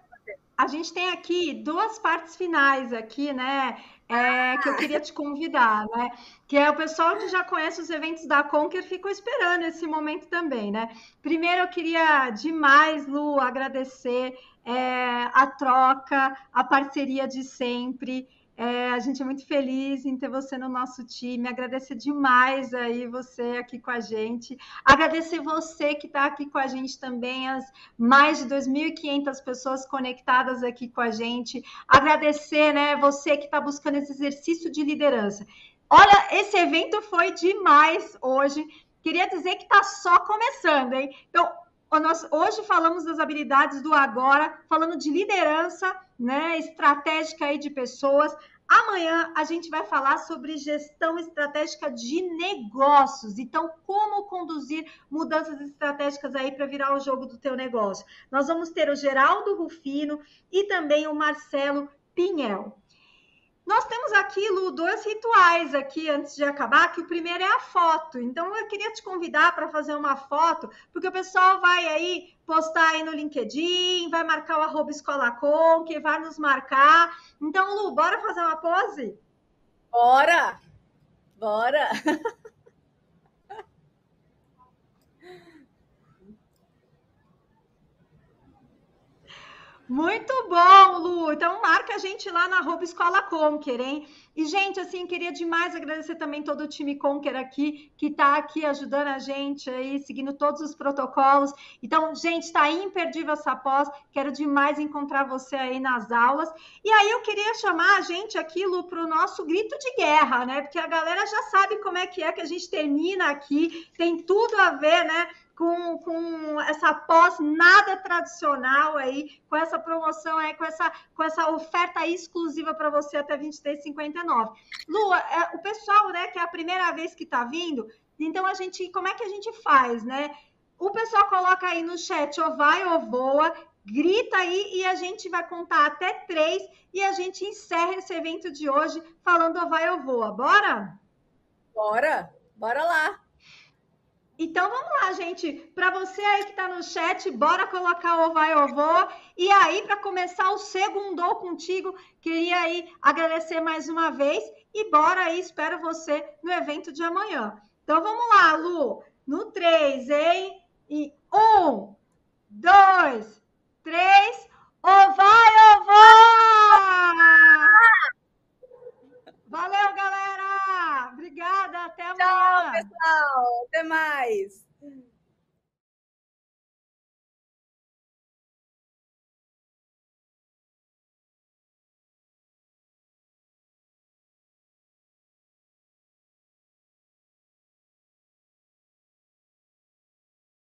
a gente tem aqui duas partes finais aqui, né? É, que eu queria te convidar, né? Que é o pessoal que já conhece os eventos da Conquer ficou esperando esse momento também, né? Primeiro eu queria demais, Lu, agradecer é, a troca, a parceria de sempre. É, a gente é muito feliz em ter você no nosso time. Agradecer demais aí você aqui com a gente. Agradecer você que está aqui com a gente também, as mais de 2.500 pessoas conectadas aqui com a gente. Agradecer, né, você que está buscando esse exercício de liderança. Olha, esse evento foi demais hoje. Queria dizer que está só começando, hein? Então, nós hoje falamos das habilidades do agora, falando de liderança, né, estratégica aí de pessoas. Amanhã a gente vai falar sobre gestão estratégica de negócios. Então, como conduzir mudanças estratégicas aí para virar o jogo do teu negócio. Nós vamos ter o Geraldo Rufino e também o Marcelo Pinhel. Nós temos aqui, Lu, dois rituais aqui antes de acabar, que o primeiro é a foto. Então, eu queria te convidar para fazer uma foto, porque o pessoal vai aí postar aí no LinkedIn, vai marcar o arroba que vai nos marcar. Então, Lu, bora fazer uma pose? Bora! Bora! Muito bom, Lu. Então marca a gente lá na arroba Escola Conquer, hein? E, gente, assim, queria demais agradecer também todo o time Conquer aqui, que está aqui ajudando a gente aí, seguindo todos os protocolos. Então, gente, está imperdível essa pós. Quero demais encontrar você aí nas aulas. E aí eu queria chamar a gente aqui, Lu, para o nosso grito de guerra, né? Porque a galera já sabe como é que é que a gente termina aqui. Tem tudo a ver, né? Com, com essa pós nada tradicional aí, com essa promoção aí, com essa, com essa oferta exclusiva para você até 23,59. Lu, é, o pessoal, né, que é a primeira vez que está vindo, então a gente, como é que a gente faz, né? O pessoal coloca aí no chat ou vai ou voa, grita aí e a gente vai contar até três e a gente encerra esse evento de hoje falando ou vai ou voa. Bora? Bora, bora lá. Então vamos lá, gente. Para você aí que está no chat, bora colocar o vai ou vou. E aí, para começar o segundo contigo, queria aí agradecer mais uma vez e bora aí, espero você no evento de amanhã. Então vamos lá, Lu. No 3, hein? E um, dois, três. Ou vai ou vou! Valeu, galera! Obrigada, até amanhã. Tchau, pessoal. Até mais.